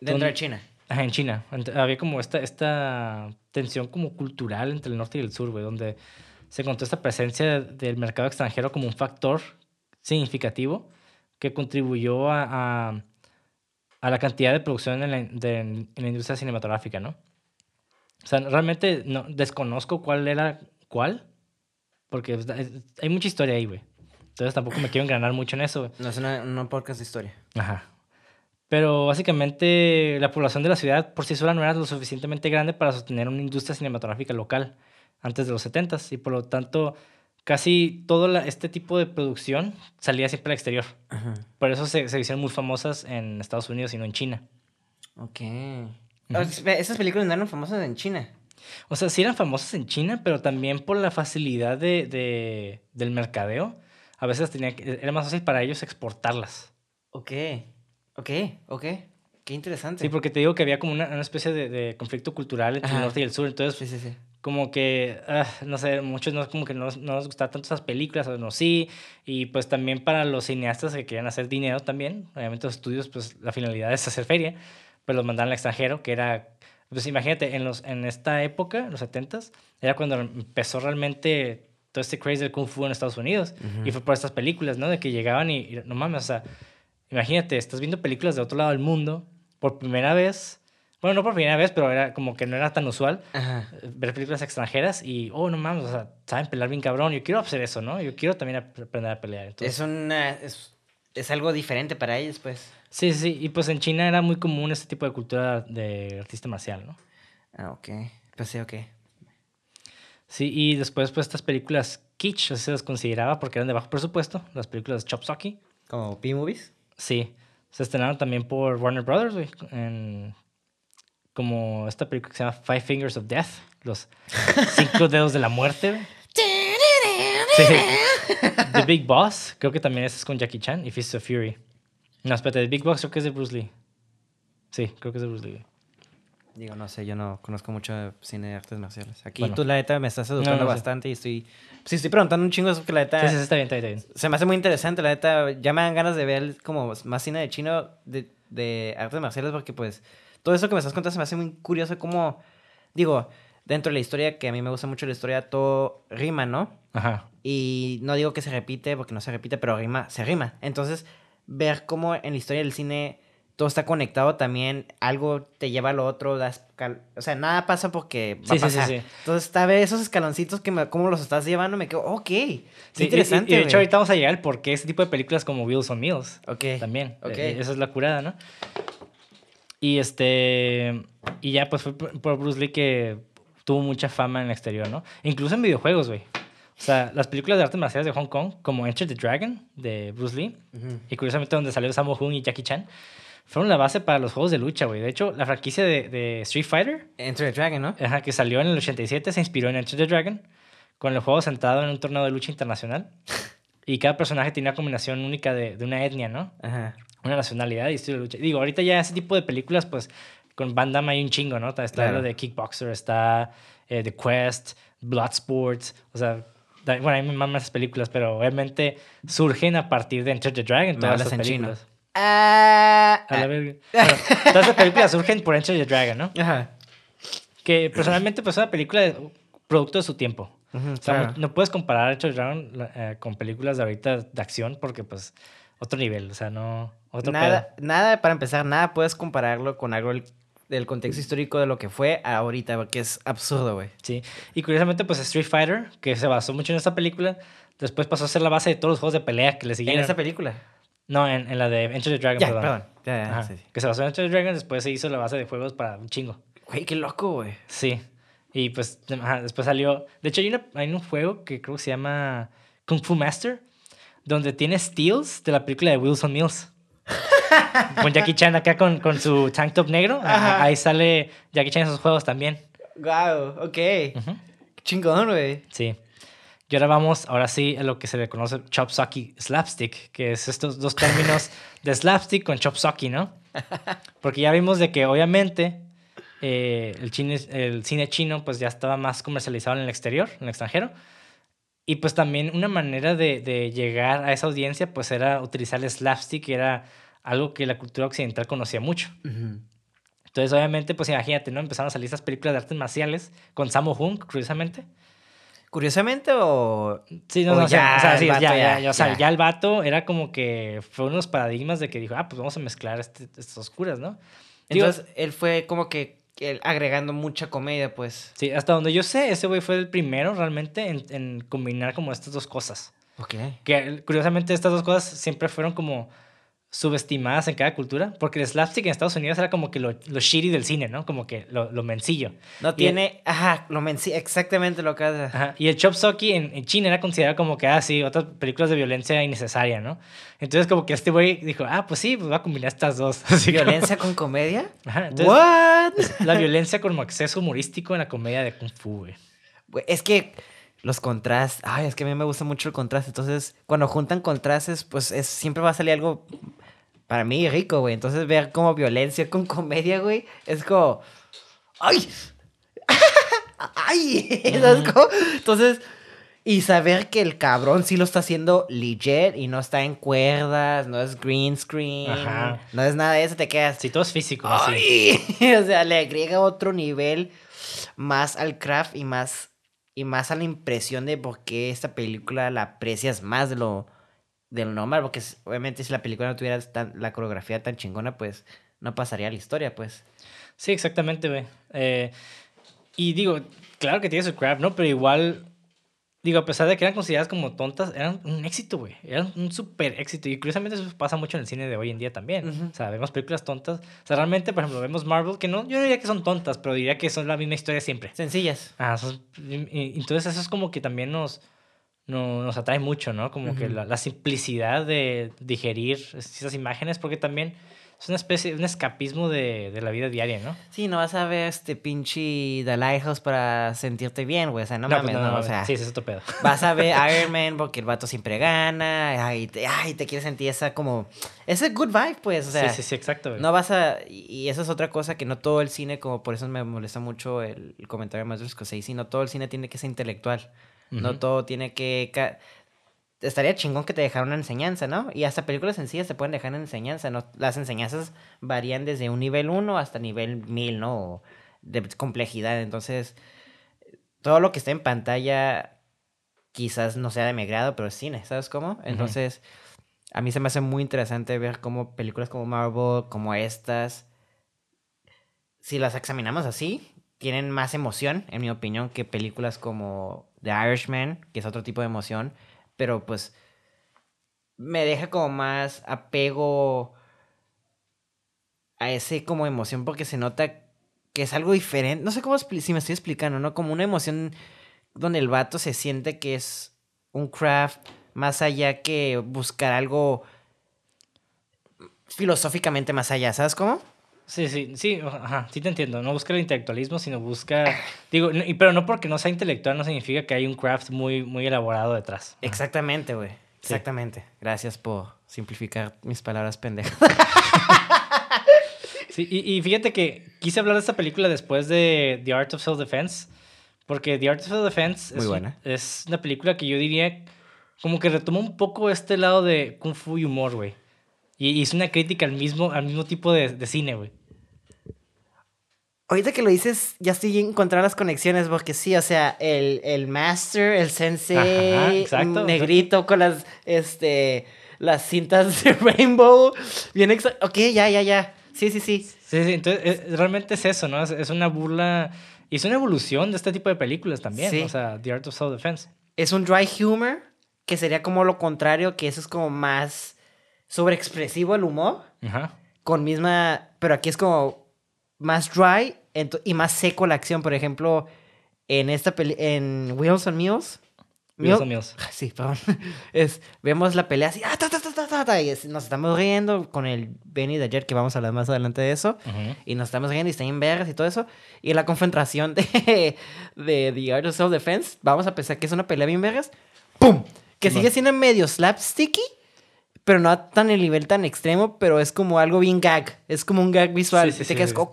Dentro de China. Ajá, en China. Había como esta, esta tensión como cultural entre el norte y el sur, güey, donde se encontró esta presencia del mercado extranjero como un factor significativo que contribuyó a, a, a la cantidad de producción en la, de- en la industria cinematográfica, ¿no? O sea, realmente no, desconozco cuál era cuál, porque pues, es- hay mucha historia ahí, güey. Entonces tampoco me quiero engranar mucho en eso, güey. No es una, una podcast de historia. Ajá. Pero básicamente la población de la ciudad por sí sola no era lo suficientemente grande para sostener una industria cinematográfica local antes de los 70 y por lo tanto casi todo la- este tipo de producción salía siempre al exterior. Ajá. Por eso se, se hicieron muy famosas en Estados Unidos y no en China. Ok. Ah, Esas películas no eran famosas en China. O sea, sí eran famosas en China, pero también por la facilidad de, de- del mercadeo. A veces tenía que- era más fácil para ellos exportarlas. Ok. Ok, ok. Qué interesante. Sí, porque te digo que había como una, una especie de, de conflicto cultural entre Ajá. el norte y el sur. Entonces, Sí, sí, sí. como que, ah, no sé, muchos no, como que no, no nos gustaban tanto esas películas, o no sí, y pues también para los cineastas que querían hacer dinero también, obviamente los estudios, pues la finalidad es hacer feria, pues los mandaban al extranjero, que era, pues imagínate, en, los, en esta época, en los 70s, era cuando empezó realmente todo este craze del Kung Fu en Estados Unidos, y fue por estas películas, ¿no? De que llegaban y, y no mames, o sea, imagínate, estás viendo películas de otro lado del mundo por primera vez, bueno, no por primera vez, pero era como que no era tan usual Ajá. ver películas extranjeras y, oh, no mames, o sea, saben pelear bien cabrón. Yo quiero hacer eso, ¿no? Yo quiero también ap- aprender a pelear. Entonces, Es una. Es, es algo diferente para ellos, pues. Sí, sí. Y pues en China era muy común este tipo de cultura de artista marcial, ¿no? Ah, ok. Pues sí, ok. Sí, y después, pues estas películas kitsch, así se las consideraba porque eran de bajo presupuesto, las películas de Chop Socky. ¿Como P-Movies? Sí, se estrenaron también por Warner Brothers, güey, en- como esta película que se llama Five Fingers of Death, los cinco dedos de la muerte, güey. Sí. The Big Boss, creo que también es con Jackie Chan y Fist of Fury. No, espérate, The Big Boss creo que es de Bruce Lee. Sí, creo que es de Bruce Lee. Digo, no sé, yo no conozco mucho de cine de artes marciales. Aquí Bueno. tú, la neta, me estás educando No, no sé. bastante y estoy. Sí, estoy preguntando un chingo eso porque la neta. Sí, sí, sí, está bien, está bien, está bien. Se me hace muy interesante, la neta. Ya me dan ganas de ver como más cine de chino de, de artes marciales porque, pues, todo eso que me estás contando se me hace muy curioso como, digo, dentro de la historia, que a mí me gusta mucho la historia, todo rima, ¿no? Ajá. Y no digo que se repite porque no se repite, pero rima, se rima. Entonces, ver cómo en la historia del cine todo está conectado también, algo te lleva a lo otro, das cal- o sea, nada pasa porque va Sí, a sí, sí, pasar. sí. Entonces, está ver esos escaloncitos que me, cómo los estás llevando, me quedo, ok, y- interesante. Y, y de hecho, ahorita vamos a llegar al por qué ese tipo de películas como Wheels on Meals. Ok. También. Ok. Eh, Esa es la curada, ¿no? Y este. Y ya, pues fue por Bruce Lee que tuvo mucha fama en el exterior, ¿no? Incluso en videojuegos, güey. O sea, las películas de artes marciales de Hong Kong, como Enter the Dragon de Bruce Lee, y curiosamente donde salió Sammo Hung y Jackie Chan, fueron la base para los juegos de lucha, güey. De hecho, la franquicia de, de Street Fighter, Enter the Dragon, ¿no? ajá, que salió en el 87, se inspiró en Enter the Dragon, con el juego centrado en un torneo de lucha internacional. Y cada personaje tenía una combinación única de, de una etnia, ¿no? Ajá. una nacionalidad y estilo de lucha. Digo, ahorita ya ese tipo de películas, pues con Van Damme hay un chingo, ¿no? Está Claro. lo de Kickboxer, está eh, The Quest, Bloodsport, o sea, bueno, a mí me maman esas películas, pero obviamente surgen a partir de Enter the Dragon, todas esas en chino. Ah, A la verga. Bueno, todas esas películas surgen por Enter the Dragon, ¿no? Ajá. que personalmente pues es una película de, producto de su tiempo. O sea, claro. no, no puedes comparar Enter the Dragon eh, con películas de ahorita de acción porque pues otro nivel, o sea, no... Otro nada, pedo. nada, para empezar, nada puedes compararlo con algo del, del contexto histórico de lo que fue a ahorita, porque es absurdo, güey. Sí. Y curiosamente pues Street Fighter, que se basó mucho en esta película, después pasó a ser la base de todos los juegos de pelea que le En siguieron. esa película. No, en, en la de Enter the Dragon, Ya, perdón. perdón. Ya, ya, Ajá. sí, sí. Que se basó en Enter the Dragon, después se hizo la base de juegos para un chingo. Güey, qué loco, güey. Sí. Y pues ajá, después salió. De hecho, hay, una- hay un juego que creo que se llama Kung Fu Master, donde tiene steals de la película de Wilson Mills. con Jackie Chan acá con, con su tank top negro. Ajá. Ahí sale Jackie Chan en esos juegos también. Wow, ok. Ujú. Chingón, güey. Sí. Y ahora vamos, ahora sí, a lo que se le conoce chop socky slapstick, que es estos dos términos de slapstick con chop socky, ¿no? Porque ya vimos de que obviamente eh, el, cine, el cine chino pues ya estaba más comercializado en el exterior, en el extranjero. Y pues también una manera de, de llegar a esa audiencia pues era utilizar el slapstick, que era algo que la cultura occidental conocía mucho. Ujú. Entonces obviamente pues imagínate, ¿no? Empezaron a salir estas películas de artes marciales con Sammo Hung, curiosamente. ¿Curiosamente o...? Sí, no, O no, o sea, ya o sea, el sí, vato ya, ya- ya, ya, o sea, ya. ya el vato era como que fue unos paradigmas de que dijo, ah, pues vamos a mezclar este- estas oscuras, ¿no? Digo, Entonces, él fue como que él agregando mucha comedia, pues. sí, hasta donde yo sé, ese güey fue el primero realmente en, en combinar como estas dos cosas. Ok. Que curiosamente estas dos cosas siempre fueron como subestimadas en cada cultura, porque el slapstick en Estados Unidos era como que lo, lo shitty del cine, ¿no? Como que lo, lo mencillo. No tiene... Ajá, lo mencí exactamente lo que hace. Ajá. Y el chop socky en, en China era considerado como que, ah, sí, otras películas de violencia innecesaria, ¿no? Entonces como que este güey dijo, ah, pues sí, pues va a combinar estas dos. Así como- ¿Violencia con comedia? Ajá, entonces, ¿What? la violencia como acceso humorístico en la comedia de Kung Fu. Güey, es que los contrastes... Ay, es que a mí me gusta mucho el contraste. Entonces, cuando juntan contrastes, pues es, siempre va a salir algo... Para mí, rico, güey. Entonces, ver como violencia con comedia, güey, es como... ¡Ay! ¡Ay! ¿Sabes cómo? Entonces... Y saber que el cabrón sí lo está haciendo legit y no está en cuerdas, no es green screen, Ajá. no es nada de eso, te quedas... Sí, todo es físico, así. ¡Ay! O sea, le agrega otro nivel más al craft y más, y más a la impresión de por qué esta película la aprecias más de lo, de lo normal. Porque obviamente si la película no tuviera tan- la coreografía tan chingona, pues no pasaría la historia, pues. Sí, exactamente, güey. Eh, y digo, claro que tiene su crap, ¿no? Pero igual, digo, a pesar de que eran consideradas como tontas, eran un éxito, güey. Eran un súper éxito. Y curiosamente eso pasa mucho en el cine de hoy en día también. Ujú. O sea, vemos películas tontas. O sea, realmente, por ejemplo, vemos Marvel, que no, yo no diría que son tontas, pero diría que son la misma historia siempre. Sencillas. Ah, son- y- y- entonces eso es como que también nos, no- nos atrae mucho, ¿no? Como que la simplicidad de digerir esas imágenes, porque también es una especie, un escapismo de, de la vida diaria, ¿no? Sí, no vas a ver este pinche The Lighthouse para sentirte bien, güey. O sea, no, pues mames, no, o sea. Sí, es otro pedo. Vas a ver Iron Man porque el vato siempre gana. Ay, te, ay, te quieres sentir esa como. Ese good vibe, pues. O sea, sí, sí, sí, exacto. güey. no vas a. Y eso es otra cosa que no todo el cine, como por eso me molesta mucho el, el comentario de Maestro Scorsese, no todo el cine tiene que ser intelectual. No todo tiene que. Estaría chingón que te dejara una enseñanza, ¿no? Y hasta películas sencillas te pueden dejar una enseñanza, ¿no? Las enseñanzas varían desde un nivel 1 hasta nivel 1000, ¿no? De complejidad. Entonces, todo lo que está en pantalla quizás no sea de mi agrado, pero es cine, ¿sabes cómo? Entonces, a mí se me hace muy interesante ver cómo películas como Marvel, como estas, si las examinamos así, tienen más emoción, en mi opinión, que películas como The Irishman, que es otro tipo de emoción, pero pues me deja como más apego a ese como emoción porque se nota que es algo diferente. No sé cómo si me estoy explicando, ¿no? Como una emoción donde el vato se siente que es un craft más allá que buscar algo filosóficamente más allá, ¿sabes cómo? Sí, sí, sí, ajá, sí te entiendo. No busca el intelectualismo, sino busca. Digo, y- pero no porque no sea intelectual no significa que hay un craft muy, muy elaborado detrás. Exactamente, güey. Exactamente. Gracias por simplificar mis palabras pendejas. Sí, y, y fíjate que quise hablar de esta película después de The Art of Self-Defense, porque The Art of Self-Defense es, un- buena. es una película que yo diría como que retoma un poco este lado de kung fu y humor, güey. Y, y es una crítica al mismo, al mismo tipo de, de cine, güey. Ahorita que lo dices, ya estoy encontrando las conexiones, porque sí, o sea, el, el master, el sensei, Ajá, exacto, negrito con las, este, las cintas de Rainbow, bien exa- Ok, ya, ya, ya. Sí, sí, sí. Sí, sí, entonces eh, realmente es eso, ¿no? Es, es una burla y es una evolución de este tipo de películas también, Sí. ¿no? o sea, The Art of Self-Defense. Es un dry humor, que sería como lo contrario, que eso es como más sobreexpresivo el humor, Ajá. con misma, pero aquí es como más dry y más seco la acción. Por ejemplo, en esta peli en Wheels on Meals. Wheels on Meals. Sí, perdón. Es, vemos la pelea así, ah, ta, ta, ta, ta, ta, ta, y es- nos estamos riendo con el Benny de ayer, que vamos a hablar más adelante de eso. Ujú. Y nos estamos riendo y están en vergas y todo eso. Y la confrontación de, de The Art of Self-Defense, vamos a pensar que es una pelea bien vergas. ¡Pum! Que sigue siendo medio slapsticky, pero no tan el nivel tan extremo, pero es como algo bien gag. Es como un gag visual. Sí, sí, te quedas, ok,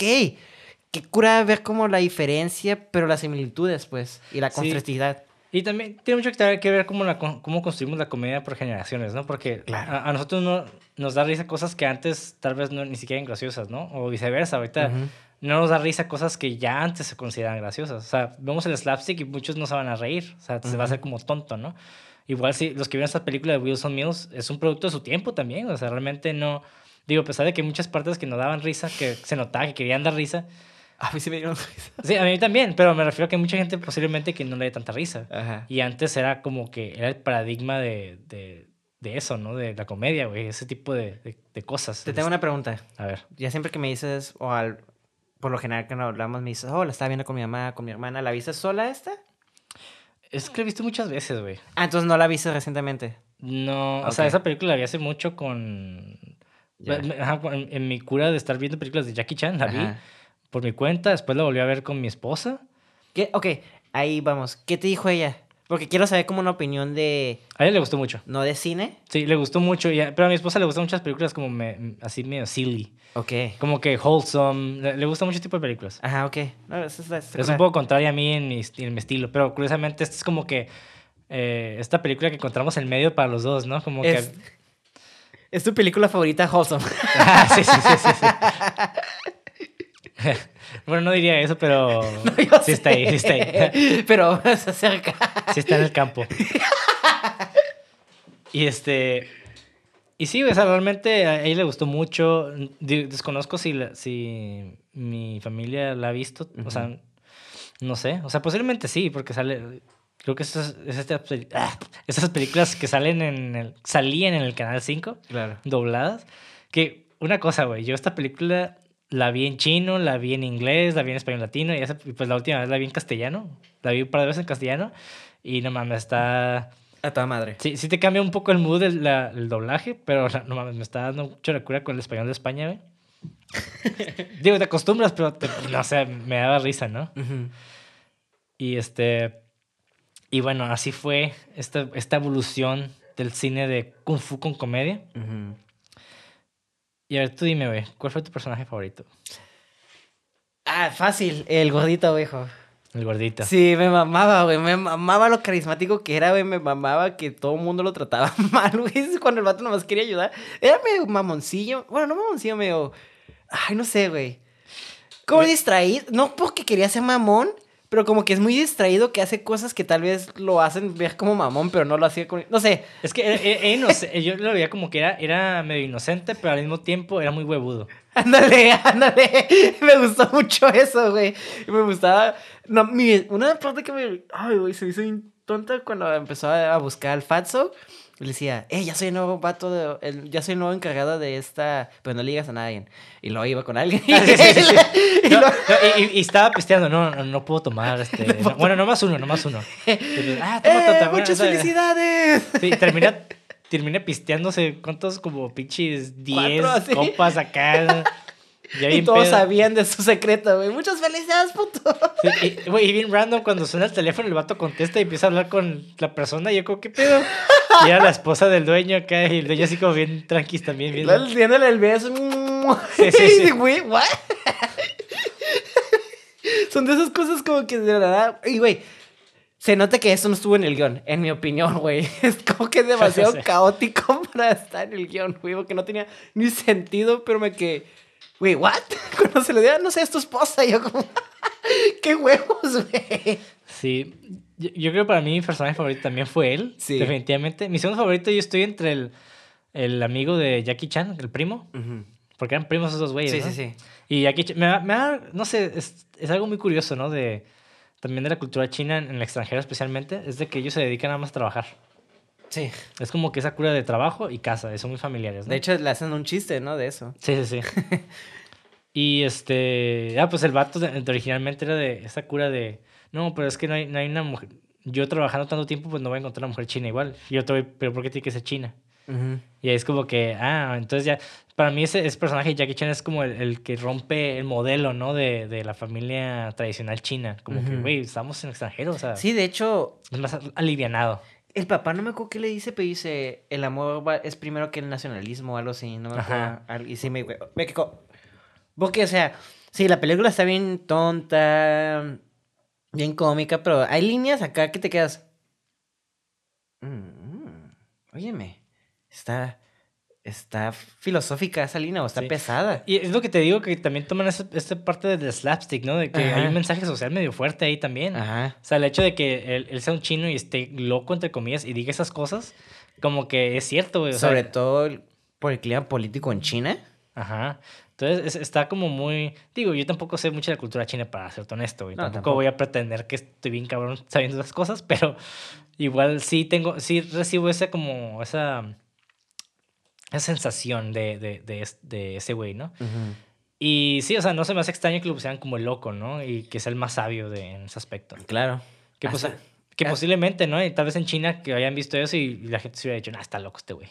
qué cura ver como la diferencia, pero las similitudes, pues, y la Sí. contrastividad. Y también tiene mucho que ver- cómo, la, cómo construimos la comedia por generaciones, ¿no? Porque Claro. a, a nosotros no, nos da risa cosas que antes tal vez no, ni siquiera eran graciosas, ¿no? O viceversa, ahorita Ujú. no nos da risa cosas que ya antes se consideraban graciosas. O sea, vemos el slapstick y muchos no se van a reír. O sea, se va a hacer como tonto, ¿no? Igual si los que vieron esta película de Wilson Mills es un producto de su tiempo también. O sea, realmente no... Digo, a pesar de que hay muchas partes que no daban risa, que se notaba que querían dar risa. A mí sí me dieron risa. Sí, a mí también, pero me refiero a que hay mucha gente posiblemente que no le dé tanta risa. Ajá. Y antes era como que era el paradigma de, de, de eso, ¿no? De la comedia, güey. Ese tipo de, de, cosas. Te tengo una pregunta. A ver. Ya siempre que me dices, o al, por lo general que no hablamos, me dices, oh, la estaba viendo con mi mamá, con mi hermana, ¿la viste sola esta? Es que la he visto muchas veces, güey. Ah, entonces no la viste recientemente. No, o sea, esa película la vi hace mucho con... Ya. Ajá, en, en mi cura de estar viendo películas de Jackie Chan, la vi por mi cuenta. Después la volví a ver con mi esposa. ¿Qué? Ok, ahí vamos. ¿Qué te dijo ella? Porque quiero saber como una opinión de, A ella le gustó mucho. no de cine. Sí, le gustó mucho. y a- pero a mi esposa le gustan muchas películas como me- así medio silly. Ok. Como que wholesome. Le, le gusta mucho tipo de películas. Ajá, ok. No, Es un poco contraria a mí en mi, en mi estilo, pero curiosamente esta es como que eh, esta película que encontramos en medio para los dos, ¿no? Como que... es tu película favorita, Wholesome. Ah, sí, sí, sí, sí, sí. bueno, no diría eso, pero Yo sí está ahí, sí está ahí. Pero se acerca. Sí está en el campo. Y este... Y sí, o sea, realmente a ella le gustó mucho. Desconozco si, la- si mi familia la ha visto. O sea, no sé. O sea, posiblemente sí, porque sale... Creo que esas, es esta peli- ah, esas películas que salen en el, salían en el Canal 5, Claro. dobladas. Que una cosa, güey, yo esta película la vi en chino, la vi en inglés, la vi en español latino, y esa- pues la última vez la vi en castellano. La vi un par de veces en castellano. Y no mames, está... A toda madre. Sí, sí te cambia un poco el mood el, la- el doblaje, pero no mames, me está dando mucho la cura con el español de España, güey. Digo, te acostumbras, pero te- no sé, me daba risa, ¿no? Y este. Y bueno, así fue esta, esta evolución del cine de Kung Fu con comedia. Ujú. Y a ver, tú dime, güey, ¿cuál fue tu personaje favorito? Ah, fácil. El gordito, viejo. El gordito. Sí, me mamaba, güey. Me mamaba lo carismático que era, güey. Me mamaba que todo el mundo lo trataba mal, güey. Cuando el vato nomás quería ayudar. Era medio mamoncillo. Bueno, no mamoncillo, medio. Ay, no sé, güey. Como Me- distraído. No porque quería ser mamón, pero como que es muy distraído que hace cosas que tal vez lo hacen ver como mamón, pero no lo hacía con. No sé. Es que era- era- era inoce- yo lo veía como que era, era medio inocente, pero al mismo tiempo era muy huevudo. Ándale, ándale. Me gustó mucho eso, güey. Me gustaba. No, mi, una parte que me. Ay, güey, se me hizo tonta cuando empezó a, a buscar al Fatso. Le decía, eh, ya soy el nuevo vato, de, el- ya soy el nuevo encargado de esta. Pero no le digas a nadie. Y luego iba con alguien. Ah, sí, sí, sí, sí. Y No, lo- no, y, y- y estaba pisteando, no, no, no puedo tomar este. no, bueno, no más uno, no más uno. Y pues, ah, toma, ¡Eh, toma, muchas felicidades! Sí, termina, termina pisteándose, ¿cuántos? Como pinches 10 Cuatro, así. copas acá. Ya Y todos pedo. sabían de su secreto, güey. Muchas felicidades, puto. Sí, y, güey, y bien random, cuando suena el teléfono, el vato contesta y empieza a hablar con la persona. Y yo, como, ¿qué pedo? Y era la esposa del dueño acá. Y el dueño, así como bien tranquis también. Bien, el beso. Sí, sí, sí. Güey, ¿what? Son de esas cosas como que de verdad. Y, güey, se nota que eso no estuvo en el guion, en mi opinión, güey. Es como que demasiado Sí. caótico para estar en el guion, güey, porque no tenía ni sentido, pero me que. Güey, ¿what? Cuando se le dio, no sé, es tu esposa. Y yo como, qué huevos, güey. Sí, yo, yo creo que para mí mi personaje favorito también fue él, Sí. definitivamente. Mi segundo favorito yo estoy entre el, el amigo de Jackie Chan, el primo, porque eran primos esos güeyes, Sí, ¿no? sí, sí. Y Jackie Chan, me da, me no sé, es, es algo muy curioso, ¿no? De, también de la cultura china en, en el extranjero especialmente, es de que ellos se dedican nada más a trabajar. Sí. Es como que esa cura de trabajo y casa, son muy familiares, ¿no? De hecho, le hacen un chiste, ¿no? De eso. Sí, sí, sí. y este. Ah, pues el vato originalmente era de esa cura de. No, pero es que no hay, no hay una mujer. Yo trabajando tanto tiempo, pues no voy a encontrar una mujer china igual. Y yo te voy, pero ¿por qué tiene que ser china? Y ahí es como que, ah, entonces ya. Para mí ese, ese personaje de Jackie Chan es como el, el que rompe el modelo, ¿no? De, de la familia tradicional china. Como que, güey, estamos en extranjero, o sea, Sí, de hecho, es más alivianado. El papá no me acuerdo qué le dice, pero dice, el amor va- es primero que el nacionalismo o algo así. No me acuerdo. Y sí me, me quedó- Porque, o sea, sí, la película está bien tonta, bien cómica, pero hay líneas acá que te quedas. "Mm, mm, óyeme, está, está filosófica esa línea o está Sí. pesada. Y es lo que te digo, que también toman esa, esta parte del slapstick, ¿no? De que hay Ajá. un mensaje social medio fuerte ahí también. Ajá. O sea, el hecho de que él, él sea un chino y esté loco, entre comillas, y diga esas cosas, como que es cierto, güey. o sea, Sobre todo el- por el clima político en China. Ajá. Entonces es- está como muy. Digo, yo tampoco sé mucho de la cultura china, para ser honesto, güey. No, tampoco, tampoco. voy a pretender que estoy bien cabrón sabiendo esas cosas, pero igual sí tengo. Sí recibo esa como. Esa. Esa sensación de, de, de, de ese güey, ¿no? Y sí, o sea, no se me hace extraño que lo pusieran como el loco, ¿no? Y que sea el más sabio de, en ese aspecto. Claro. Que, Hasta- posi- que ah. posiblemente, ¿no? Y tal vez en China que hayan visto eso y, la gente se hubiera dicho, nah, está loco este güey.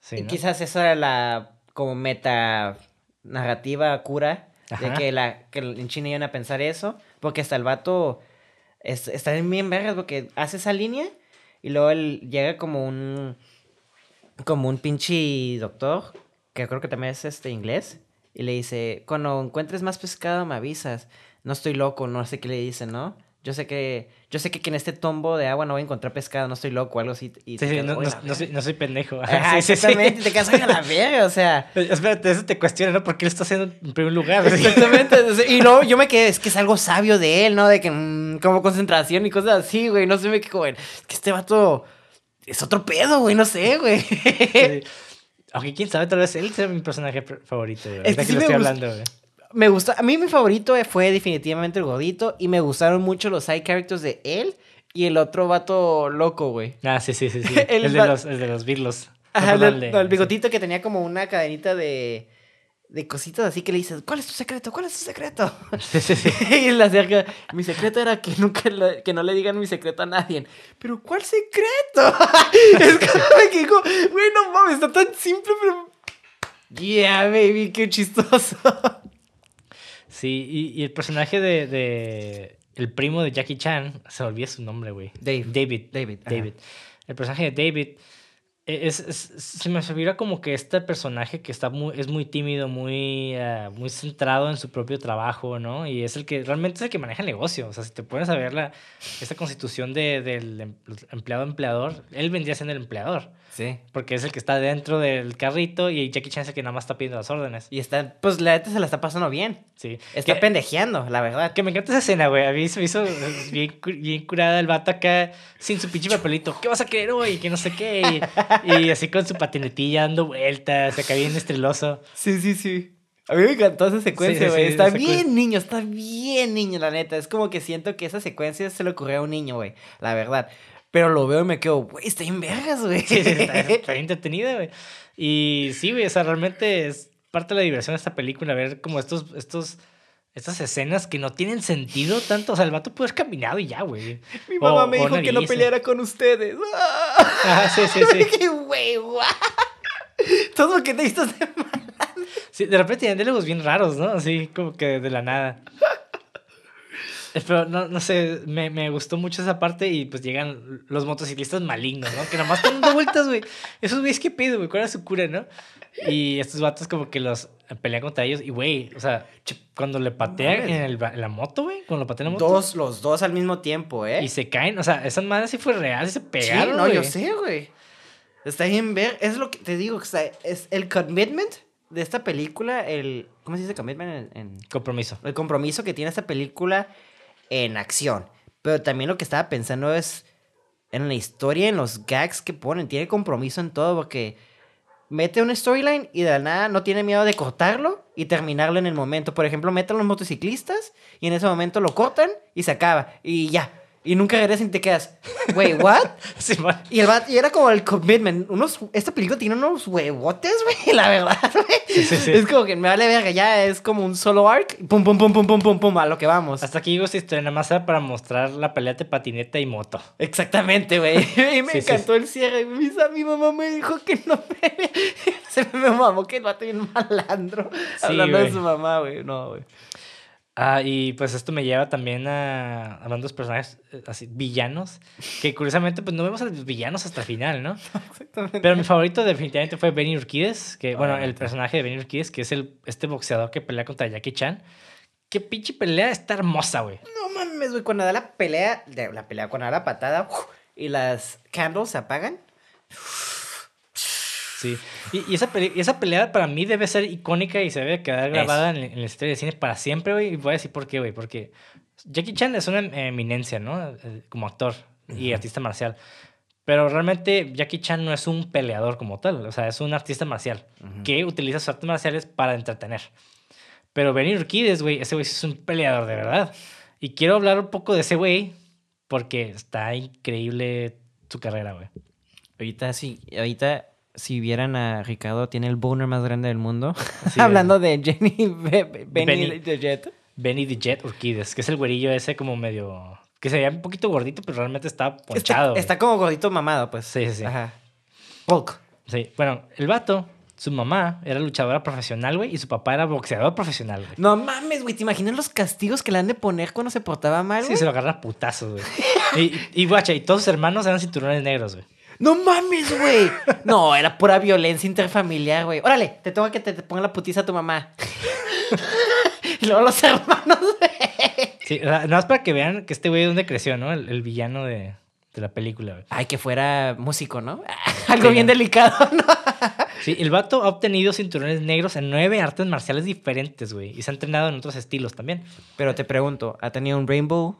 Sí, Y ¿no? Quizás esa era la como meta narrativa cura de Ajá. que, la, que en China iban a pensar eso, porque hasta el vato es- está bien vergas porque hace esa línea y luego él llega como un como un pinche doctor, que creo que también es este inglés, y le dice, cuando encuentres más pescado me avisas, no estoy loco, no sé qué le dice, ¿no? Yo sé que, yo sé que en este tombo de agua no voy a encontrar pescado, no estoy loco, algo así. Y Sí, te sí, quedas, no, "Oye, no- la no soy, verga". no soy pendejo. Ajá, Sí, exactamente, te quedas "Oye, a la verga, o sea. Espérate, eso te cuestiona, ¿no? ¿Por qué lo está haciendo en primer lugar? Exactamente. Y luego yo me quedé, es que es algo sabio de él, ¿no? De que mm, como concentración y cosas así, güey. No sé, me quedé. Es que este vato es otro pedo, güey. No sé, güey. Sí. Aunque quién sabe, tal vez él sea mi personaje favorito, güey. Es que Ahorita que sí lo estoy hablando, güey. Me gusta, a mí mi favorito fue definitivamente el gordito y me gustaron mucho los side characters de él y el otro vato loco, güey. Ah, sí, sí, sí. sí. El el, de los, el de los birlos. Ajá, No, el, no, bigotito que tenía como una cadenita de, de cositas así que le dices, ¿cuál es tu secreto? ¿Cuál es tu secreto? Sí, sí, sí. y le acerca, mi secreto era que nunca le- que no le digan mi secreto a nadie. Pero ¿cuál secreto? es que digo, güey, no mames, está tan simple, pero... Yeah, baby, qué chistoso. Sí, y, y el personaje de, de. El primo de Jackie Chan, se me olvida su nombre, güey. Dave. David. David, ajá. David. El personaje de David. E- Es, es- se me figura como que este personaje que está muy, es muy tímido, muy, ah, muy centrado en su propio trabajo, ¿no? Y es el que realmente es el que maneja el negocio. O sea, si te pones a ver la, esta constitución de, del em- empleado-empleador, él vendría siendo el empleador. Sí. Porque es el que está dentro del carrito y Jackie Chan es el que nada más está pidiendo las órdenes. Y está, pues la neta se la está pasando bien. Sí. Está Que- pendejeando, la verdad. Que me encanta esa escena, güey. A mí se me hizo bien, bien curada el vato acá sin su pinche papelito. ¿Qué vas a querer hoy? Que no sé qué. Y, y así con su patinetilla dando vueltas, acá bien estreloso. Sí, sí, sí. A mí me encantó esa secuencia, Sí, sí, güey. sí, está bien niño, está bien niño, la neta. Es como que siento que esa secuencia se le ocurrió a un niño, güey. La verdad. Pero lo veo y me quedo, güey, está en vergas, güey. Sí, sí, está, está bien entretenida, güey. Y sí, güey, o sea, realmente es parte de la diversión de esta película, ver como estos, estos, estas escenas que no tienen sentido tanto. O sea, el vato puede haber caminado y ya, güey. Mi O- mamá me dijo que no peleara con ustedes. Ajá, sí, sí, sí. Qué güey, guau. Todo lo que te hizo hacer. Sí, de repente tienen diálogos bien raros, ¿no? Así como que de la nada. Pero no, no sé, me, me gustó mucho esa parte y pues llegan los motociclistas malignos, ¿no? Que nomás están dando vueltas, güey. Esos güeyes, ¿qué pedo, güey? ¿Cuál era su cura, no? Y estos vatos como que los pelean contra ellos y, güey, o sea, cuando le patean en, el en la moto, güey, cuando lo patean en la moto. Dos, los dos al mismo tiempo, ¿eh? Y se caen, o sea, esa madre sí fue real, sí se Sí, pegaron, no, yo güey. sé, güey. Está bien ver. Es lo que te digo, o sea, es el commitment de esta película, el. ¿Cómo se dice commitment en, en- Compromiso. el compromiso que tiene esta película en acción. Pero también lo que estaba pensando es en la historia, en los gags que ponen. Tiene compromiso en todo porque mete una storyline y de nada no tiene miedo de cortarlo y terminarlo en el momento. Por ejemplo, meten los motociclistas y en ese momento lo cortan y se acaba. Y ya. Y nunca regresan y te quedas, wait, what? Sí. Y, el y era como el commitment. Unos, esta película tiene unos huevotes, güey, la verdad, güey. Sí, sí, sí. Es como que me vale verga, ya es como un solo arc. Pum, pum, pum, pum, pum, pum, pum, a lo que vamos. Hasta aquí llegó esta historia, nada más era para mostrar la pelea de patineta y moto. Exactamente, güey. Y me encantó el cierre. Mi, mi mamá me dijo que no me... Se me mamó que el vato bien malandro. Hablando de güey. su mamá, güey. No, güey. Ah, y pues esto me lleva también a hablando de los personajes eh, así, villanos, que curiosamente pues no vemos a los villanos hasta el final, ¿no? Exactamente. Pero mi favorito definitivamente fue Benny Urquídez, que bueno, el personaje de Benny Urquídez, que es el, este boxeador que pelea contra Jackie Chan. Qué pinche pelea está hermosa, güey. No mames, güey. Cuando da la pelea, de- la pelea, cuando da la patada ¡uf! y las candles se apagan. Sí. Y, y esa, pele- esa pelea para mí debe ser icónica y se debe quedar grabada en, en la historia de cine para siempre, güey. Y voy a decir por qué, güey. Porque Jackie Chan es una eminencia, ¿no? Eh, Como actor y artista marcial. Pero realmente Jackie Chan no es un peleador como tal. O sea, es un artista marcial que utiliza sus artes marciales para entretener. Pero Benny Urquídez, güey, ese güey es un peleador de verdad. Y quiero hablar un poco de ese güey porque está increíble su carrera, güey. Ahorita sí, ahorita si vieran a Ricardo, tiene el boner más grande del mundo. Sí, Hablando de Jenny Be- Be- Benny, Benny. de Jet. Benny the Jet Urquídez, que es el güerillo ese como medio... Que se veía un poquito gordito, pero realmente Está, ponchado. está como gordito mamado, pues. Sí, sí, sí. Ajá. Hulk. Sí. Bueno, el vato, su mamá era luchadora profesional, güey, y su papá era boxeador profesional, güey. No mames, güey. ¿Te imaginas los castigos que le han de poner cuando se portaba mal, Sí, se lo agarra putazos, güey. Y, y, guacha, y todos sus hermanos eran cinturones negros, güey. No mames, güey. No, era pura violencia interfamiliar, güey. Órale, te toca que te, te ponga la putiza a tu mamá. y luego los hermanos, güey. Sí, o sea, nada más para que vean que este güey es donde creció, ¿no? El, el villano de, de la película, güey. Ay, que fuera músico, ¿no? Algo Sí, bien ¿no? delicado, ¿no? Sí, el vato ha obtenido cinturones negros en nueve artes marciales diferentes, güey. Y se ha entrenado en otros estilos también. Pero te pregunto, ¿ha tenido un rainbow?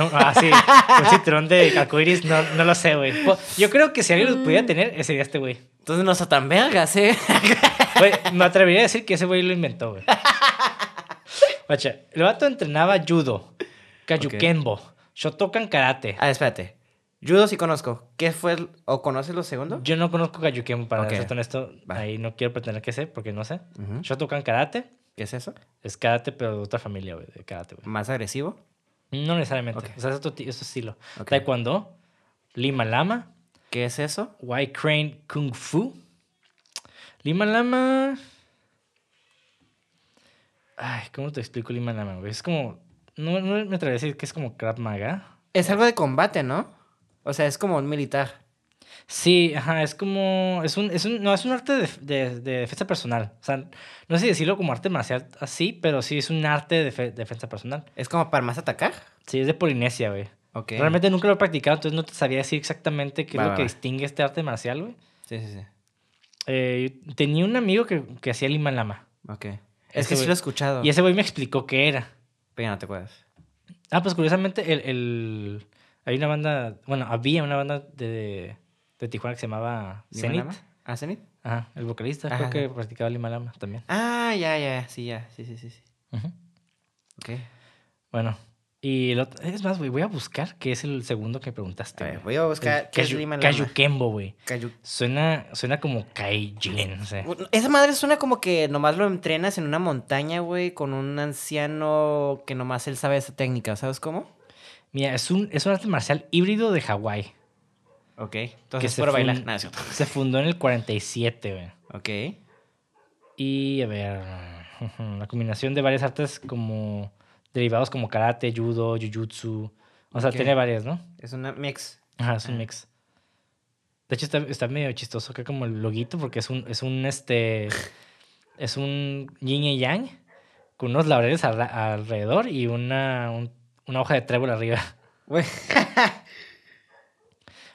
No, ah, sí. Un cinturón de arcoiris, no, no lo sé, güey. Po- Yo creo que si alguien lo pudiera tener, ese sería este güey. Entonces no está tan vergas, ¿eh? Güey, me atrevería a decir que ese güey lo inventó, güey. Guacha, el vato entrenaba judo, kayukenbo, shotokan karate. ah, espérate. Judo sí conozco. ¿Qué fue? el- ¿O conoces lo segundo? Yo no conozco kayukenbo, para Ok. ser honesto. Va. Ahí no quiero pretender que sé, porque no sé. Ujú. Shotokan karate ¿Qué es eso? es karate, pero de otra familia, güey, de karate, güey. ¿Más agresivo? No necesariamente. Ok. O sea, es otro, es estilo. Ok. Taekwondo, Lima Lama, ¿Qué es eso? White Crane Kung Fu. Lima Lama. Ay, ¿cómo te explico Lima Lama, güey? Es como. No, no me atrevería a decir que es como Krav Maga. Es algo de combate, ¿no? O sea, es como un militar. Sí, ajá, es como. Es un, es un, no, es un arte de, de- de defensa personal. O sea, no sé si decirlo como arte marcial así, pero sí es un arte de defe- defensa personal. ¿Es como para más atacar? Sí, es de Polinesia, güey. Ok. Realmente nunca lo he practicado, entonces no te sabía decir exactamente qué es lo va, que distingue este arte marcial, güey. Sí, sí, sí. Eh, tenía un amigo que, que hacía Lima Lama. Ok. Ese Es que sí lo he escuchado. Y ese güey me explicó qué era. Pero ya no te acuerdas. Ah, pues curiosamente, el, el- hay una banda, bueno, había una banda de, de Tijuana que se llamaba ¿Lima Zenith. Lama? ¿Ah, Zenith? Ajá, el vocalista Ajá, creo que practicaba Lima Lama también. Ah, ya, ya. Sí, ya. Sí, sí, sí. sí. Ujú. Ok. Bueno, y el otro, es más, güey, voy a buscar qué es el segundo que preguntaste. A ver, güey. voy a buscar El qué es Lima Lama. Kayukembo, güey. Kayu- Suena, suena como Kaijin, sé. Esa madre suena como que nomás lo entrenas en una montaña, güey, con un anciano que nomás él sabe esa técnica, ¿sabes cómo? Mira, es un, es un arte marcial híbrido de Hawái. Ok. Entonces, por bailar. Nada. Se fundó en el 47, güey. Ok. Y a ver, la combinación de varias artes como derivados como karate, judo, jujutsu. O sea, tiene varias, ¿no? Es una mix. Ajá, es un Ah. mix. De hecho, está, está medio chistoso acá como el loguito porque es un, es un, este, es un yin y yang con unos laureles alrededor y una, un- una hoja de trébol arriba.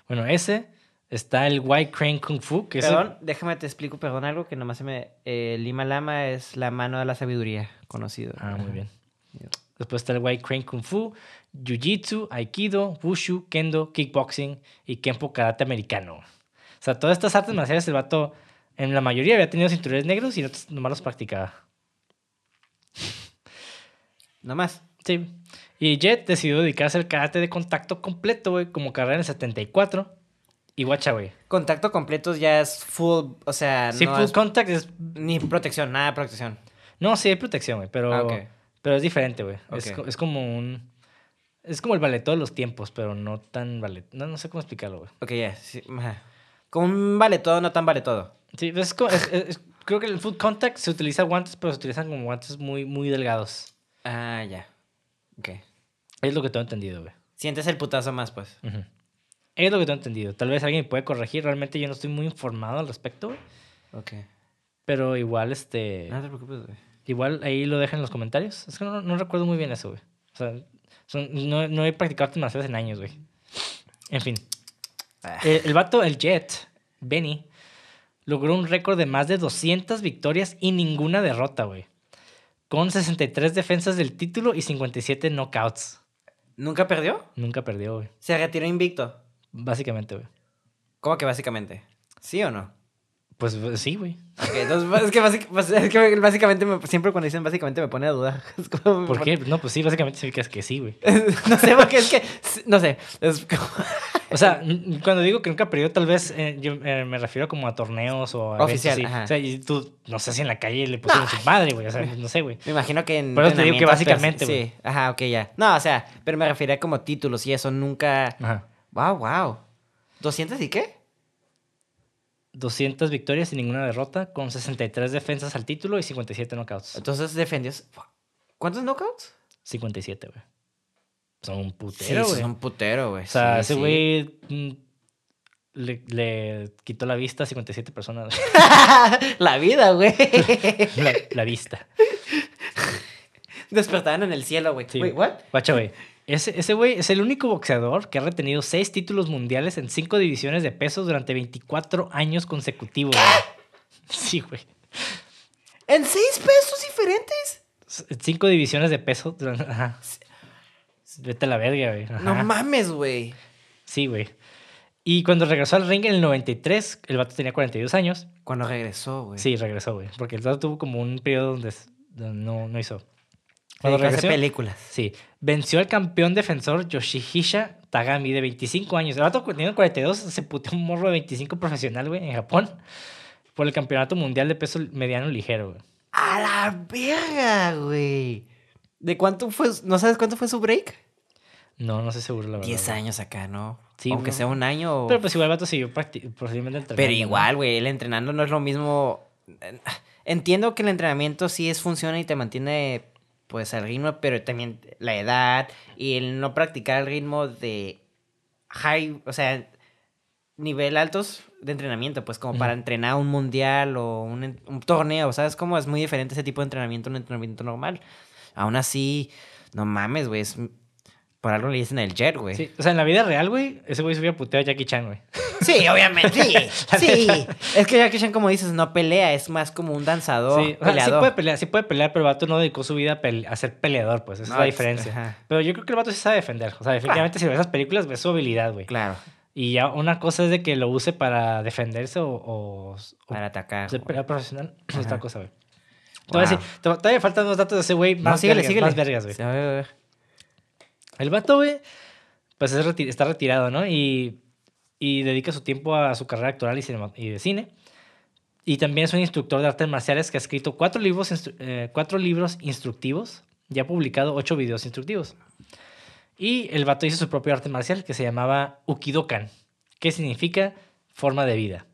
Bueno, ese, Está el White Crane Kung Fu, que es... Perdón, déjame te explico, perdón, algo que nomás se me... eh, Lima Lama es la mano de la sabiduría, conocido. Ah, muy bien. Después está el White Crane Kung Fu, Jiu-Jitsu, Aikido, Wushu, Kendo, Kickboxing y Kempo Karate americano. O sea, todas estas artes marciales el vato, en la mayoría había tenido cinturones negros y otros nomás los practicaba. Nomás. Sí. Y Jet decidió dedicarse al karate de contacto completo, güey, como carrera en el 74. Y guacha, güey. Contacto completo ya es full, o sea, Sí, no full es contact es... ni protección, nada de protección. No, sí hay protección, güey, pero... Ah. Pero es diferente, güey. Es, Ok. co- es como un... Es como el ballet de los tiempos, pero no tan ballet. No, no sé cómo explicarlo, güey. Ok, ya. sí, ajá. Como un vale todo, no tan vale todo. Sí, es co- es- creo que el full contact se utiliza guantes, pero se utilizan como guantes muy, muy delgados. Ah, ya. Ok. Es lo que tengo entendido, güey. Sientes el putazo más, pues. Es lo que tengo entendido. Tal vez alguien me puede corregir. Realmente yo no estoy muy informado al respecto, güey. Ok. Pero igual, este... No te preocupes, güey. Igual ahí lo dejan en los comentarios. Es que no, no recuerdo muy bien eso, güey. O sea, son- no, no he practicado artes marciales en años, güey. En fin. Ah. El, el vato, el Jet, Benny, logró un récord de más de 200 victorias y ninguna derrota, güey. Con 63 defensas del título y 57 knockouts. ¿Nunca perdió? Nunca perdió, güey. Se retiró invicto. Básicamente, güey. ¿Cómo que básicamente? ¿Sí o no? Pues eh, sí, güey. Ok, entonces es que, básic- pues, es que básicamente, me- siempre cuando dicen básicamente me pone a dudar. ¿Por qué? No, pues sí, básicamente significa que sí, güey. no sé, porque es que, no sé, es como- O sea, cuando digo que nunca perdió, tal vez eh, yo eh, me refiero como a torneos o a Oficial, así. ajá. O sea, y tú, no sé si en la calle le pusieron su madre, güey. O sea, no sé, güey. me imagino que en Por eso te digo que básicamente, pero- Sí, ajá, ok, ya. No, o sea, pero me refería como títulos y eso, nunca... Ajá. Wow, wow. ¿200 y qué? 200 victorias y ninguna derrota, con 63 defensas al título y 57 knockouts. Entonces defendió... ¿Cuántos knockouts? 57, güey. Son un Sí, putero, güey. es un putero, güey. O sea, Sí, ese sí. güey mm, le, le quitó la vista a 57 personas. La vida, güey. la, la vista. Despertaban en el cielo, güey. Sí. Wait, what? Guacha, güey. Ese, ese güey es el único boxeador que ha retenido seis títulos mundiales en cinco divisiones de peso durante 24 años consecutivos. Sí, güey. ¿En seis pesos diferentes? Cinco divisiones de peso durante... Ajá. Vete a la verga, güey. Ajá. No mames, güey. Sí, güey. Y cuando regresó al ring en el 93, el vato tenía 42 años. Cuando regresó, güey. Sí, regresó, güey. Porque el vato tuvo como un periodo donde, no, no hizo. Cuando regresó, películas. sí, venció al campeón defensor Yoshihisha Tagami de 25 años. El vato teniendo 42 se puteó un morro de 25 profesional, güey, en Japón. Por el campeonato mundial de peso mediano ligero, güey. A la verga, güey. ¿De cuánto fue? ¿No sabes cuánto fue su break? No, no sé seguro, la verdad. 10 güey. años acá, ¿no? Sí, Aunque sea un año. o- Pero pues igual el vato siguió posiblemente entrenando. Pero igual, güey, el entrenando no es lo mismo. Entiendo que el entrenamiento sí es funciona y te mantiene pues al ritmo, pero también la edad y el no practicar el ritmo de high, o sea, nivel altos de entrenamiento, pues como para entrenar un mundial o un, un torneo, ¿sabes? Como es muy diferente ese tipo de entrenamiento a un entrenamiento normal. Aún así, no mames, güey, es- por algo le dicen el jet, güey. Sí, o sea, en la vida real, güey, ese güey se hubiera puteado a Jackie Chan, güey. Sí, obviamente, sí. Es que Jackie Chan, como dices, no pelea, es más como un danzador, Sí, o sea, sí puede pelear, sí puede pelear, pero el vato no dedicó su vida a, pele- a ser peleador, pues, esa No, es la diferencia. ajá. Pero yo creo que el vato sí sabe defender. O sea, definitivamente si ves esas películas, ves su habilidad, güey. Claro, Y ya una cosa es de que lo use para defenderse o, para atacar. ser peleador profesional, es otra cosa, güey. Todavía, sí, faltan dos datos de ese güey No, síguele, vergas, síguele. más vergas, güey. Sí, a ver, a ver. El vato, pues está retirado, ¿no? Y, dedica su tiempo a su carrera actoral y, de cine. Y también es un instructor de artes marciales que ha escrito cuatro libros, eh, cuatro libros instructivos y ha publicado ocho videos instructivos. Y el vato hizo su propio arte marcial que se llamaba Ukidokan, que significa forma de vida.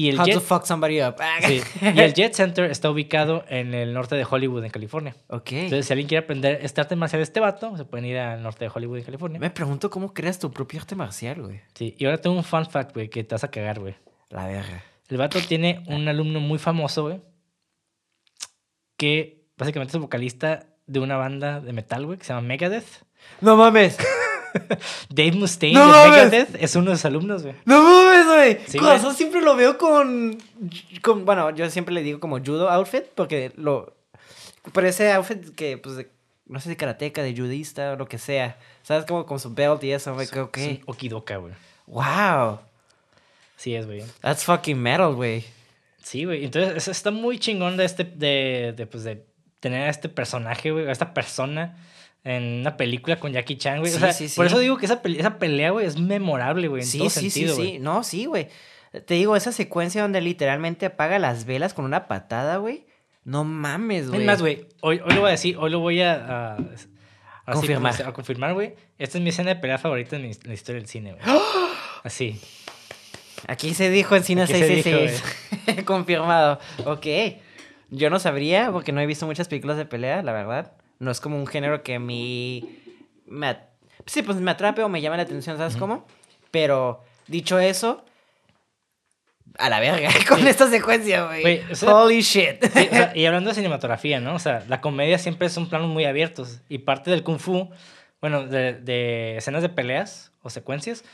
Y el, How Jet, to fuck somebody up. sí, y el Jet Center está ubicado en el norte de Hollywood, en California. ok. Entonces, si alguien quiere aprender este arte marcial de este vato, se pueden ir al norte de Hollywood, en California. Me pregunto cómo creas tu propio arte marcial, güey. Sí, y ahora tengo un fun fact, güey, que te vas a cagar, güey. La verga. El vato tiene un alumno muy famoso, güey, que básicamente es vocalista de una banda de metal, güey, que se llama Megadeth. No mames. Dave Mustaine ¡No de! Megadeth es uno de sus alumnos, güey. No mames, güey. Sí, Con güey. razón siempre lo veo con, con. Bueno, yo siempre le digo como judo outfit porque lo. Pero ese outfit que, pues, de- no sé, de karateca, de judista o lo que sea. ¿Sabes? Como con su belt y eso, güey. Es un que. Okidoka, güey. ¡Wow! Sí es, güey. That's fucking metal, güey. Sí, güey. Entonces, eso está muy chingón de este, de, de, pues, de tener a este personaje, güey, a esta persona en una película con Jackie Chan, güey. O Sí, sea, sí, sí. por eso digo que esa, pele- esa pelea, güey, es memorable, güey, en Sí, todo sí, sentido, sí, sí. No, sí, güey. Te digo, esa secuencia donde literalmente apaga las velas con una patada, güey. No mames, güey. Es más, güey, hoy, hoy lo voy a decir, hoy lo voy a... Confirmar. como a confirmar, güey. Esta es mi escena de pelea favorita en, mi- en la historia del cine, güey. Así. Aquí se dijo en Cine Aquí se dijo, 666. Confirmado. Ok. Yo no sabría porque no he visto muchas películas de pelea, la verdad. No es como un género que a mí me... Sí, pues me atrape o me llama la atención, ¿sabes cómo? Pero, dicho eso... A la verga con esta secuencia, güey. Güey, o sea- Holy shit. Sí, o sea, y hablando de cinematografía, ¿no? O sea, la comedia siempre son planos muy abiertos. Y parte del kung fu, bueno, de, de escenas de peleas o secuencias,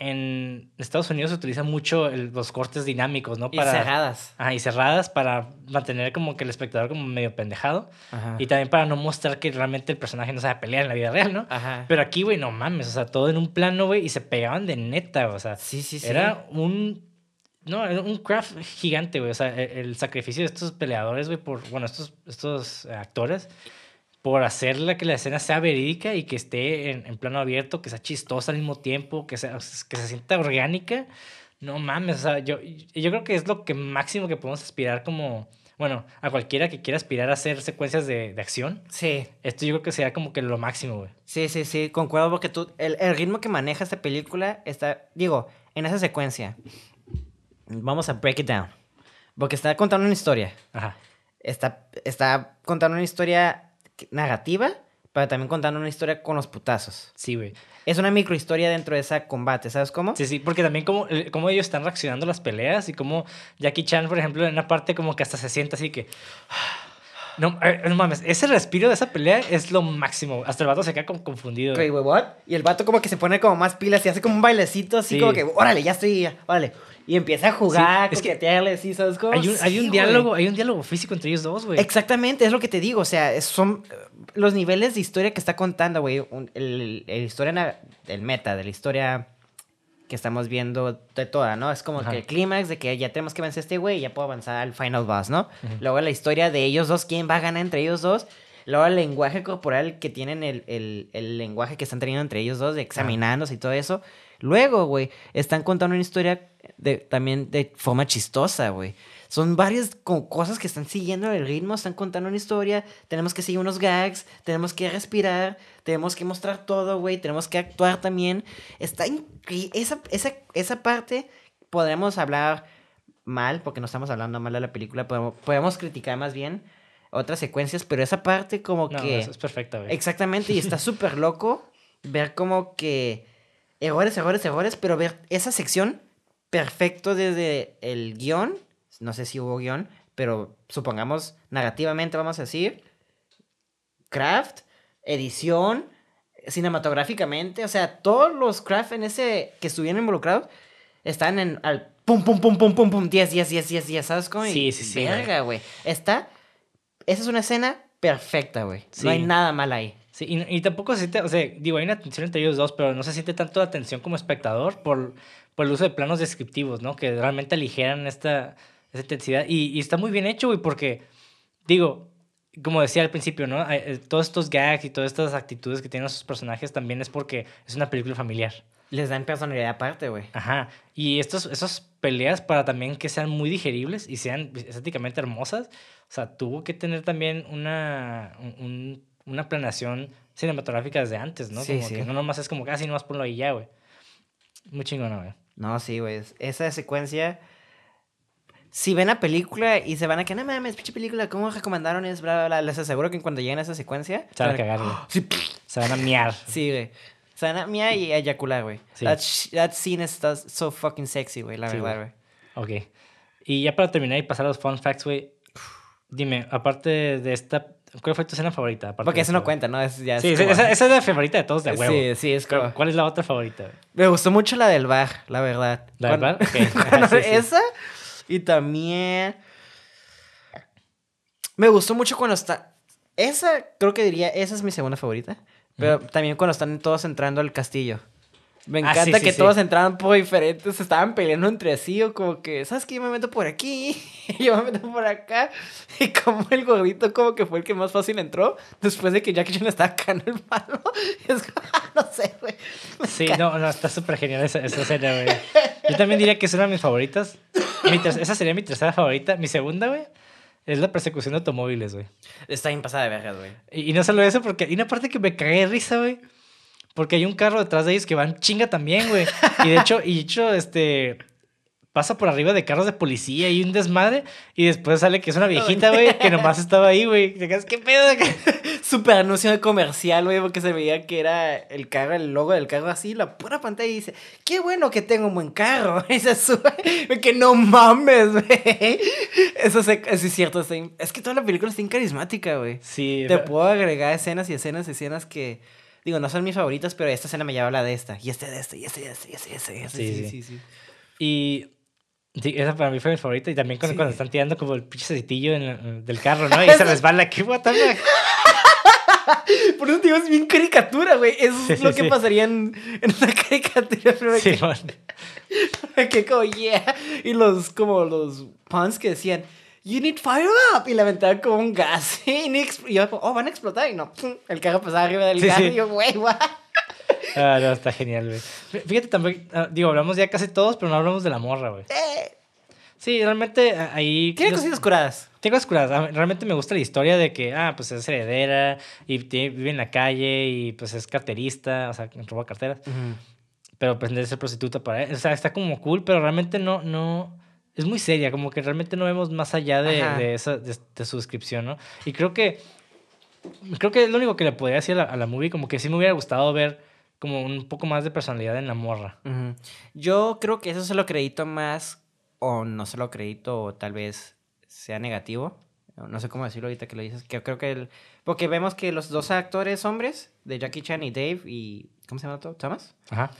en Estados Unidos se utilizan mucho el- los cortes dinámicos, ¿no? y cerradas. Ajá, y cerradas para mantener como que el espectador como medio pendejado. Ajá. Y también para no mostrar que realmente el personaje no sabe pelear en la vida real, ¿no? Ajá. Pero aquí, güey, no mames, o sea, todo en un plano, güey, y se pegaban de neta, o sea, Sí, sí, sí. era un. No, era un craft gigante, güey. O sea, e- el, sacrificio de estos peleadores, güey, por. Bueno, estos, estos actores, por hacerla que la escena sea verídica y que esté en, en plano abierto, que sea chistosa al mismo tiempo, que, sea, que se sienta orgánica. No mames, o sea, yo, yo creo que es lo que máximo que podemos aspirar como. Bueno, a cualquiera que quiera aspirar a hacer secuencias de, de acción. Sí. Esto yo creo que sería como que lo máximo, güey. Sí, sí, sí, concuerdo porque tú, el, el ritmo que maneja esta película está, digo, en esa secuencia, vamos a break it down, porque está contando una historia, Ajá. está, está contando una historia narrativa, pero también contando una historia con los putazos. Sí, güey. Es una microhistoria dentro de ese combate, ¿sabes cómo? Sí, sí, porque también como, eh, ellos están reaccionando a las peleas y como Jackie Chan, por ejemplo, en una parte como que hasta se sienta así que... No, eh, no mames, ese respiro de esa pelea es lo máximo. Hasta el vato se queda como confundido. Ok, güey, what? Y el vato como que se pone como más pilas y hace como un bailecito así Sí. como que, órale, ya estoy, ya, órale. Y empieza a jugar, Sí, es que sí, ¿sabes cómo? Hay un, hay Sí, un güey. diálogo, hay un diálogo físico entre ellos dos, güey. Exactamente, es lo que te digo. O sea, son los niveles de historia que está contando, güey. un- El, el historia, el meta de la historia que estamos viendo de toda, ¿no? Es como Ajá. que el clímax de que ya tenemos que vencer a este güey y ya puedo avanzar al final boss, ¿no? Ujú. Luego la historia de ellos dos, quién va a ganar entre ellos dos. Luego el lenguaje corporal que tienen, el, el- el lenguaje que están teniendo entre ellos dos, de examinándose y todo eso. Luego, güey, están contando una historia de, también de forma chistosa, güey. Son varias co- cosas que están siguiendo el ritmo, están contando una historia, tenemos que seguir unos gags, tenemos que respirar, tenemos que mostrar todo, güey, tenemos que actuar también. Está esa, esa, esa parte podremos hablar mal, porque no estamos hablando mal de la película, podemos, podemos criticar más bien otras secuencias, pero esa parte como No, que... es, es perfecta, güey. Exactamente, y está súper loco ver como que errores, errores, errores, pero ver esa sección perfecto desde el guion, no sé si hubo guion, pero supongamos narrativamente vamos a decir, craft, edición, cinematográficamente, o sea, todos los craft en ese que estuvieron involucrados están en al pum, pum, pum, pum, pum, pum, 10, 10, 10, 10, 10, ¿sabes cómo? Sí, sí, sí. Verga, güey. Está, esa es una escena perfecta, güey. Sí. No hay nada mal ahí. Sí, y, y tampoco se siente, o sea, digo, hay una tensión entre ellos dos, pero no se siente tanto la tensión como espectador por, por el uso de planos descriptivos, ¿no? Que realmente aligeran esta, esta intensidad. Y, y está muy bien hecho, güey, porque, digo, como decía al principio, ¿no? Eh, Todos estos gags y todas estas actitudes que tienen sus personajes también es porque es una película familiar. Les dan personalidad aparte, güey. Ajá. Y estos, esas peleas para también que sean muy digeribles y sean estéticamente hermosas, o sea, tuvo que tener también una, un- un- una planeación cinematográfica desde antes, ¿no? Sí, como sí. que no nomás es como casi nomás ponlo ahí ya, güey. Muy chingona, güey. No, sí, güey. es- Esa secuencia. Si ven la película y se van a que, no mames, pinche película, ¿cómo recomendaron eso? Bla, bla, bla", Les aseguro que cuando lleguen a esa secuencia. Se van a cagar, güey. Sí, Se van a miar. sí, güey. Se van a mía y a eyacular, güey. Sí. That, that scene está so fucking sexy, güey, la verdad, güey. Ok. Y ya para terminar y pasar a los fun facts, güey. Dime, aparte de esta ¿Cuál fue tu escena favorita? Porque eso no cuenta, ¿no? Es, ya es Sí, como- esa, esa es la favorita de todos de huevo. Sí, sí, es como... ¿Cuál, es la otra favorita? Me gustó mucho la del bar, la verdad. ¿La del bar? Ok. Ajá, cuando- sí, sí. Esa. Y también. Me gustó mucho cuando está. Esa, creo que diría, esa es mi segunda favorita. Pero también cuando están todos entrando al castillo. Me Ah, encanta sí, sí, que sí. todos entraban por diferentes, se estaban peleando entre sí o como que, ¿sabes qué? Yo me meto por aquí, yo me meto por acá. Y como el gordito como que fue el que más fácil entró después de que Jackie Chan estaba cagando el palo. Es como, no sé, güey. Sí, no, no, está súper genial esa, esa escena, güey. Yo también diría que es una de mis favoritas. Mi esa sería mi tercera favorita. Mi segunda, güey, es la persecución de automóviles, güey. Está bien pasada de vergas, güey. Y, y no solo eso, porque hay una parte que me cagué de risa, güey. Porque hay un carro detrás de ellos que van chinga también, güey. Y de hecho, y de hecho, este. Pasa por arriba de carros de policía y un desmadre. Y después sale que es una viejita, güey, que nomás estaba ahí, güey. ¿qué pedo? Super anuncio de comercial, güey, porque se veía que era el carro, el logo del carro así, la pura pantalla y dice, qué bueno que tengo un buen carro. Y se sube, que no mames, güey. Eso, se- eso es cierto, es que toda la película está bien carismática, güey. Sí, Te pero- puedo agregar escenas y escenas y escenas que, digo, no son mis favoritas, pero esta escena me lleva a la de esta, y este de este, y este de este, y este de este, y este, Sí, sí, sí. sí, sí. Y sí, esa para mí fue mi favorita. Y también cuando, Sí. cuando están tirando como el pinche el- del carro, ¿no? Y se resbala. ¿Qué fuck? Por eso te digo, es bien caricatura, güey. Eso Sí, es sí, lo que sí. pasaría en, en una caricatura. pero Sí, que- man. que como, yeah. Y los, como los puns que decían, you need fire up. Y le aventaban como un gas. Y, yo, oh, van a explotar. Y no, el carro pasaba arriba del Sí, gas. sí. Y yo, güey, what? Ah, no, está genial, güey. Fí- Fíjate también, ah, digo, hablamos ya casi todos, pero no hablamos de la morra, güey. Eh, Sí, realmente ah, ahí... Tiene cositas curadas. Tengo cosas curadas. Realmente me gusta la historia de que, ah, pues es heredera y tiene- vive en la calle y pues es carterista, o sea, roba carteras. Pero pretende ser prostituta para él. O sea, está como cool, pero realmente no, no... Es muy seria, como que realmente no vemos más allá de, esa, de, de su descripción, ¿no? Y creo que... Creo que es lo único que le podría decir a la, a la movie, como que sí me hubiera gustado ver como un poco más de personalidad en la morra. Yo creo que eso se lo acredito más, o no se lo acredito, o tal vez sea negativo. No sé cómo decirlo ahorita que lo dices. Que creo que el... Porque vemos que los dos actores hombres, de Jackie Chan y Dave, y... ¿Cómo se llama otro? ¿Thomas? Ajá.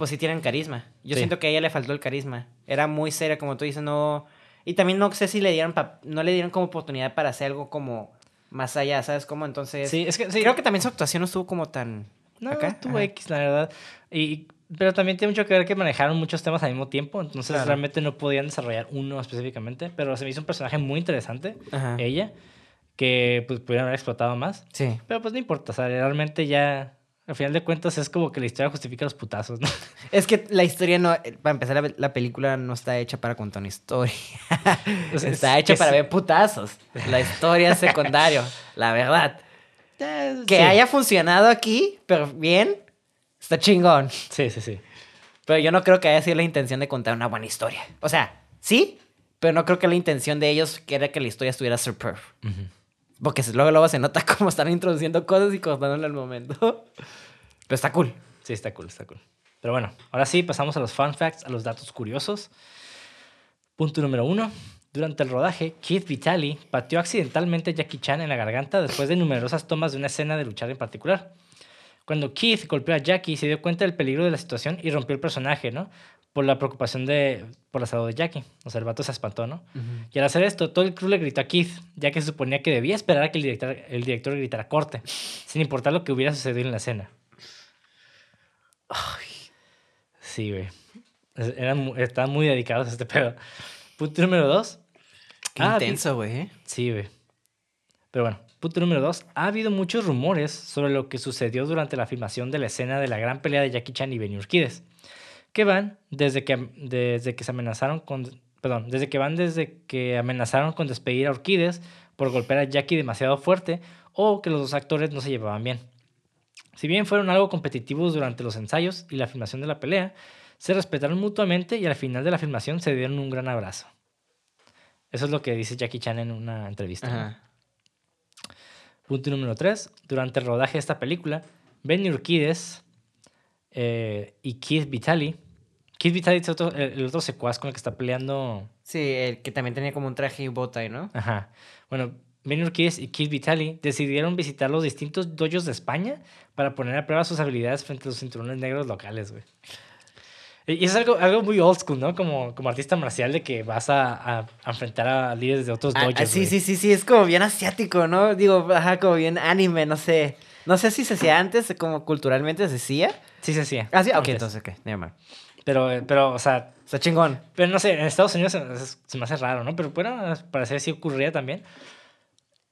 Pues sí tienen carisma. Yo Sí. siento que a ella le faltó el carisma. Era muy seria, como tú dices, no... Y también no sé si le dieron... No le dieron como oportunidad para hacer algo como más allá, ¿sabes cómo? Entonces... Sí, es que sí. Creo que también su actuación no estuvo como tan... No, acá. estuvo Ajá. X, la verdad. Y, pero también tiene mucho que ver que manejaron muchos temas al mismo tiempo, entonces Claro. realmente no podían desarrollar uno específicamente, pero se me hizo un personaje muy interesante, Ajá. ella, que pues pudieron haber explotado más, Sí. pero pues no importa, o sea, realmente ya, al final de cuentas es como que la historia justifica los putazos, ¿no? Es que la historia no, para empezar, la, la película no está hecha para contar una historia. Está es- hecha es- para ver putazos. La historia es secundaria, la verdad. Eh, Que sí. haya funcionado aquí, pero bien, está chingón. Sí, sí, sí. Pero yo no creo que haya sido la intención de contar una buena historia. O sea, sí, pero no creo que la intención de ellos era que la historia estuviera superb. Ujú. Porque luego, luego se nota cómo están introduciendo cosas y cortándole al momento. Pero está cool. Sí, está cool, está cool. Pero bueno, ahora sí, pasamos a los fun facts, a los datos curiosos. Punto número uno. Durante el rodaje, Keith Vitali pateó accidentalmente a Jackie Chan en la garganta después de numerosas tomas de una escena de luchar en particular. Cuando Keith golpeó a Jackie, se dio cuenta del peligro de la situación y rompió el personaje, ¿no? Por la preocupación de, por la salud de Jackie. O sea, el vato se espantó, ¿no? Y al hacer esto, todo el crew le gritó a Keith, ya que se suponía que debía esperar a que el director, el director gritara corte, sin importar lo que hubiera sucedido en la escena. Sí, güey. Eran, estaban muy dedicados a este pedo. Punto número dos. Qué Ah, intenso, güey. ¿eh? Sí, güey. Pero bueno, punto número dos. Ha habido muchos rumores sobre lo que sucedió durante la filmación de la escena de la gran pelea de Jackie Chan y Benny Urquídez. Que van desde que, desde que se amenazaron con... Perdón, desde que van desde que amenazaron con despedir a Urquídez por golpear a Jackie demasiado fuerte o que los dos actores no se llevaban bien. Si bien fueron algo competitivos durante los ensayos y la filmación de la pelea, se respetaron mutuamente y al final de la filmación se dieron un gran abrazo. Eso es lo que dice Jackie Chan en una entrevista. Punto número 3. Durante el rodaje de esta película, Benny Urquídez eh, y Keith Vitali. Keith Vitali es otro- el, otro secuaz con el que está peleando. Sí, el que también tenía como un traje y bota, ¿no? Ajá. Bueno, Benny Urquídez y Keith Vitali decidieron visitar los distintos dojos de España para poner a prueba sus habilidades frente a los cinturones negros locales, güey. Y es algo, algo muy old school, ¿no? Como, como artista marcial de que vas a, a- a enfrentar a líderes de otros Ah, dojos. ah, sí, sí, sí, sí, es como bien asiático, ¿no? Digo, ajá, como bien anime, no sé. No sé si se hacía antes, como culturalmente se hacía. Sí, sí, sí. Ah, sí, ok, Antes. entonces, ok, never mind. Pero, pero, o sea, Está chingón. pero no sé, en Estados Unidos se, se me hace raro, ¿no? Pero bueno, parecer sí ocurría también.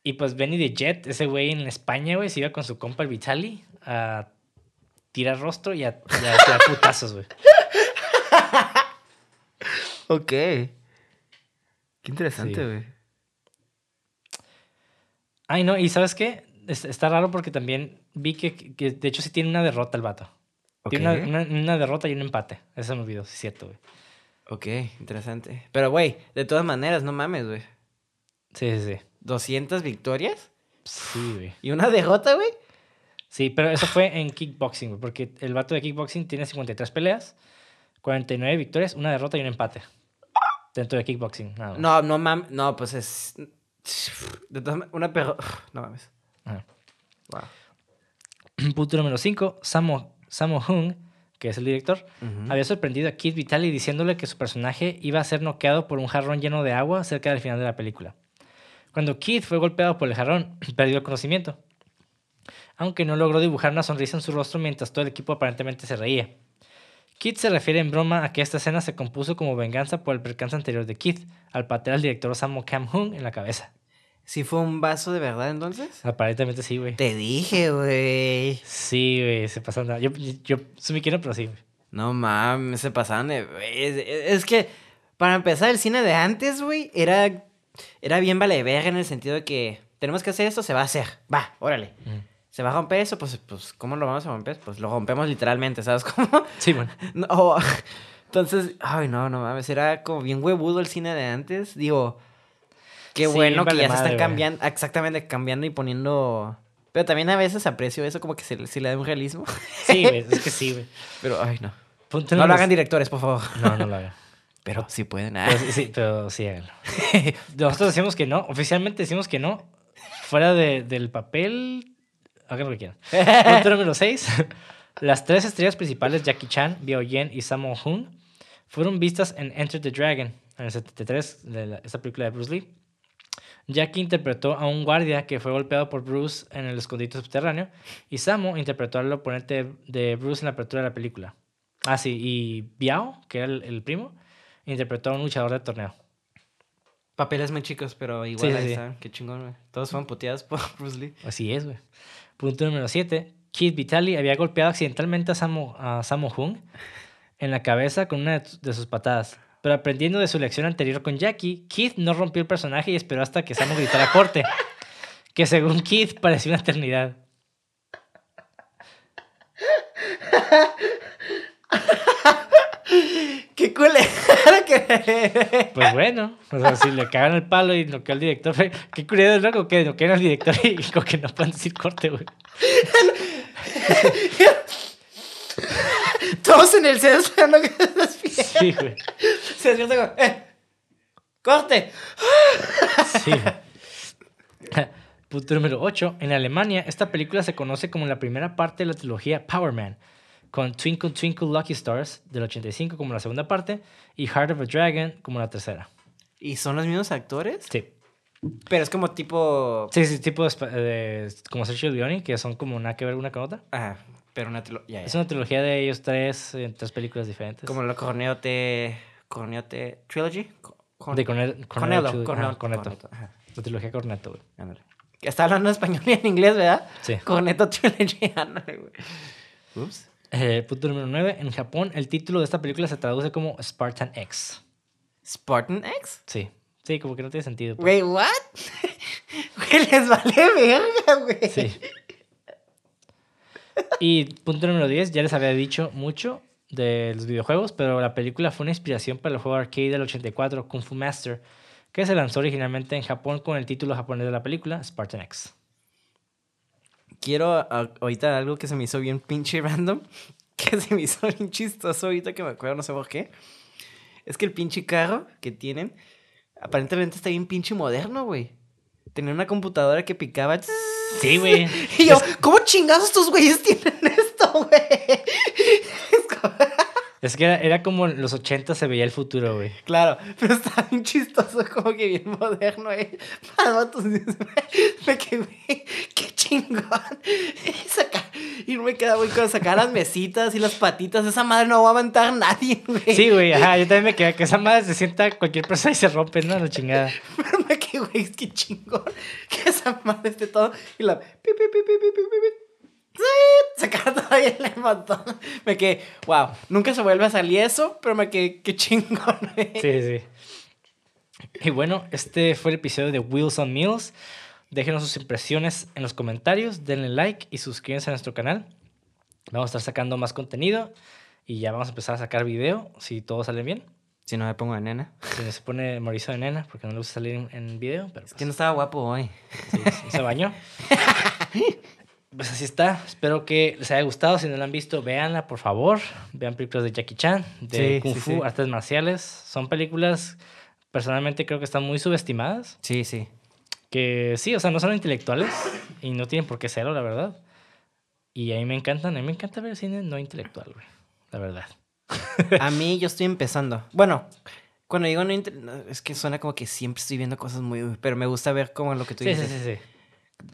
Y pues Benny the Jet, ese güey en España, güey, se iba con su compa el Vitali a tirar rostro y a, y a tirar putazos, güey. Ok. Qué interesante, Sí. güey. Ay, no, y ¿sabes qué? Es- Está raro porque también vi que, que de hecho sí tiene una derrota el vato. Tiene Ok. una, una- una derrota y un empate. Eso me olvidó, sí es cierto, güey. Ok, interesante. Pero, güey, de todas maneras, no mames, güey. Sí, sí, sí. 200 victorias Sí, güey. y una derrota, güey. Sí, pero eso fue en kickboxing, güey, porque el vato de kickboxing tiene 53 peleas, 49 victorias, una derrota y un empate. Dentro de kickboxing, nada más. No, no mames. No, pues es. De todas maneras, una perro. No mames. Wow. Punto número 5. Samo, Samo Hung, que es el director, había sorprendido a Kid Vitali diciéndole que su personaje iba a ser noqueado por un jarrón lleno de agua cerca del final de la película. Cuando Kid fue golpeado por el jarrón, perdió el conocimiento. Aunque no logró dibujar una sonrisa en su rostro mientras todo el equipo aparentemente se reía. Kid se refiere en broma a que esta escena se compuso como venganza por el percance anterior de Kid, al patear al director Samo Cam Hung en la cabeza. ¿Sí fue un vaso de verdad entonces? Aparentemente sí, güey. Te dije, güey. Sí, güey, se pasan. Yo, yo soy quiero, pero sí, güey. No mames, se pasaban de. Es, es que, para empezar, el cine de antes, güey, era, era bien vale verga en el sentido de que tenemos que hacer esto, se va a hacer. Va, órale. ¿Se va a romper eso? Pues, pues, ¿cómo lo vamos a romper? Pues lo rompemos literalmente, ¿sabes cómo? Sí, bueno. No, entonces, ay, no, no mames, era como bien huevudo el cine de antes. Digo, qué Sí, bueno que ya se están cambiando, exactamente, cambiando y poniendo... Pero también a veces aprecio eso como que se, se le da un realismo. Sí, güey, es que sí, güey. Pero, ay, no. No lo hagan directores, por favor. No, no lo hagan. Pero sí pueden. ah. Pero sí, pero sí háganlo. Nosotros decimos que no, oficialmente decimos que no. Fuera de- del papel, hagan lo que quieran. Punto número 6. Las tres estrellas principales, Jackie Chan, Bio Yen y Sammo Hung, fueron vistas en Enter the Dragon, en el 73, de la- esta película de Bruce Lee. Jackie interpretó a un guardia que fue golpeado por Bruce en el escondite subterráneo y Samo interpretó al oponente de Bruce en la apertura de la película. Ah, sí, y Biao, que era el, el primo, interpretó a un luchador de torneo. Papeles muy chicos, pero igual Sí, ahí sí. están. Qué chingón, güey. Todos fueron puteados por Bruce Lee. Así es, güey. Punto número 7. Kid Vitali había golpeado accidentalmente a Samo, a Sammo Hung en la cabeza con una de sus patadas. Pero aprendiendo de su lección anterior con Jackie, Kid no rompió el personaje y esperó hasta que Samo gritara corte. Que según Kid pareció una eternidad. ¡Qué culero que... Pues bueno, o sea, si le cagan el palo y noqueó al director, qué curioso, ¿no? Como que noquean al director y como que no pueden decir corte, güey. Todos en el set esperando que se despierten. Sí, güey. Se despierta como... ¡Eh! ¡Corte! Sí. Punto número 8. En Alemania, esta película se conoce como la primera parte de la trilogía Power Man, con Twinkle Twinkle Lucky Stars del 85 como la segunda parte y Heart of a Dragon como la tercera. ¿Y son los mismos actores? Sí. Pero es como tipo... Sí, sí, tipo de- como Sergio Leone, que son como nada que ver una con otra. Ajá, pero una trilogía. Ya, ya. Es una trilogía de ellos tres, en tres películas diferentes. Como la Corneote... Corneote... ¿Trilogy? Co- Corn- de Corne- Cornetto. Cornello, Cornetto. Cornetto, La trilogía Cornetto, güey. ándale. Está hablando español y en inglés, ¿verdad? Sí. Corneto Trilogy, ándale, güey. Ups. Eh, punto número 9. En Japón, el título de esta película se traduce como Spartan X. ¿Spartan X? Sí. Sí, como que no tiene sentido. pero- Güey, ¿what? Güey, les vale verga, güey. Sí. Y punto número 10, ya les había dicho mucho de los videojuegos, pero la película fue una inspiración para el juego arcade del 84, Kung Fu Master, que se lanzó originalmente en Japón con el título japonés de la película, Spartan X. Quiero ahorita algo que se me hizo bien pinche random, que se me hizo bien chistoso ahorita que me acuerdo, no sé por qué. Es que el pinche carro que tienen, aparentemente está bien pinche moderno, güey. tenía una computadora que picaba. Sí, güey. Y yo, ¿cómo chingados estos güeyes tienen esto, güey? Es que era, era como en los 80 se veía el futuro, güey. Claro, pero está bien chistoso, como que bien moderno, eh. Me quedé, güey, qué chingón. Y, saca- y no me queda, güey, con sacar las mesitas y las patitas. Esa madre no va a aguantar nadie, güey. Sí, güey, ajá. Yo también me quedé que esa madre se sienta cualquier persona y se rompe, ¿no? La chingada. Pero me quedé, güey, que chingón. Que esa madre esté todo. Y la. Pi, pi, pi, Sacar todavía el botón. Me quedé, wow. Nunca se vuelve a salir eso, pero me quedé, qué chingón. Sí, sí. Y bueno, este fue el episodio de Wheels on Meals. Déjenos sus impresiones en los comentarios, denle like y suscríbanse a nuestro canal. Vamos a estar sacando más contenido y ya vamos a empezar a sacar video si todo sale bien. Si no me pongo de nena. Si no se pone Mauricio de nena porque no le gusta salir en, en video, pero Es que pues, no estaba guapo hoy. sí, se bañó. Pues así está. Espero que les haya gustado. Si no la han visto, véanla, por favor. Vean películas de Jackie Chan, de Sí, Kung sí, Fu, sí. artes marciales. Son películas, personalmente creo que están muy subestimadas. Sí, sí. Que sí, o sea, no son intelectuales y no tienen por qué serlo, la verdad. Y a mí me encantan. A mí me encanta ver cine no intelectual, güey. La verdad. A mí yo estoy empezando. Bueno, cuando digo no, es que suena como que siempre estoy viendo cosas muy... Pero me gusta ver como lo que tú Sí, sí, dices. sí, sí.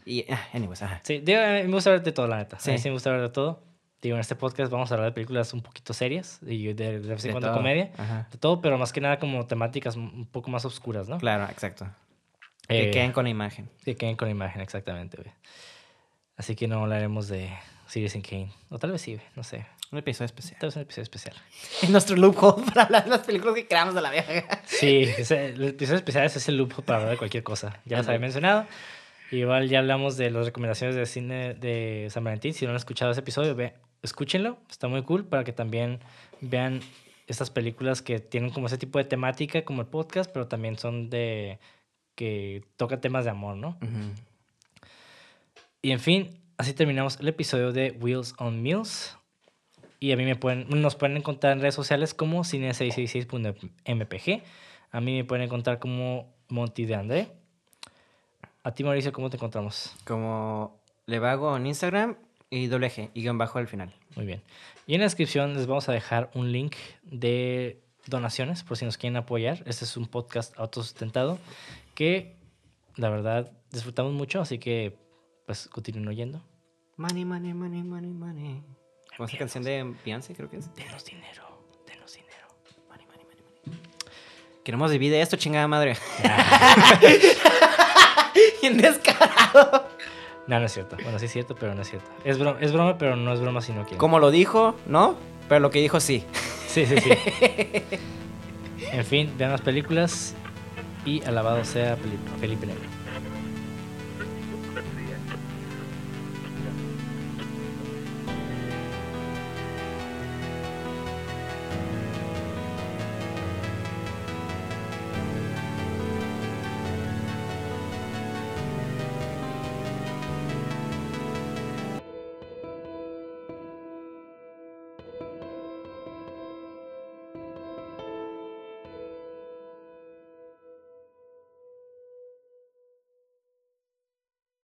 Y, ah, anyways, ajá. Sí, digo, me gusta ver de todo, la neta. Sí. sí me gusta ver de todo. Digo, en este podcast vamos a hablar de películas un poquito serias y de, de vez en cuando comedia. Ajá. De todo, pero más que nada como temáticas un poco más oscuras, ¿no? Claro, exacto. Eh, Que queden con la imagen. Que queden con imagen, exactamente, güey. Así que no hablaremos de Citizen Kane. O tal vez sí, no sé. Un episodio especial. Tal vez un episodio especial. En nuestro loophole para hablar de las películas que creamos de la vieja. Sí, ese- el episodio especial es el loop para hablar de cualquier cosa. Ya los había mencionado. Igual ya hablamos de las recomendaciones de cine de San Valentín. Si no han escuchado ese episodio, ve, escúchenlo. Está muy cool para que también vean estas películas que tienen como ese tipo de temática como el podcast, pero también son de que tocan temas de amor, ¿no? Y en fin, así terminamos el episodio de Wheels on Meals. Y a mí me pueden, nos pueden encontrar en redes sociales como cine666.mpg. A mí me pueden encontrar como Monty de André. A ti, Mauricio, ¿cómo te encontramos? Como Levago en Instagram y doble G y guion bajo al final. Muy bien. Y en la descripción les vamos a dejar un link de donaciones por si nos quieren apoyar. Este es un podcast autosustentado que la verdad disfrutamos mucho, así que pues continúen oyendo. Money, money, money, money, money. Como esa canción de Beyoncé, creo que es. Denos dinero, denos dinero. Money, money, money, money. Queremos divide esto, chingada madre. Bien descarado. No, no es cierto. Bueno, sí es cierto, pero no es cierto. Es broma, es broma pero no es broma si no quieren. Como lo dijo, ¿no? Pero lo que dijo sí. Sí, sí, sí. en fin, vean las películas y alabado sea Felipe Negro.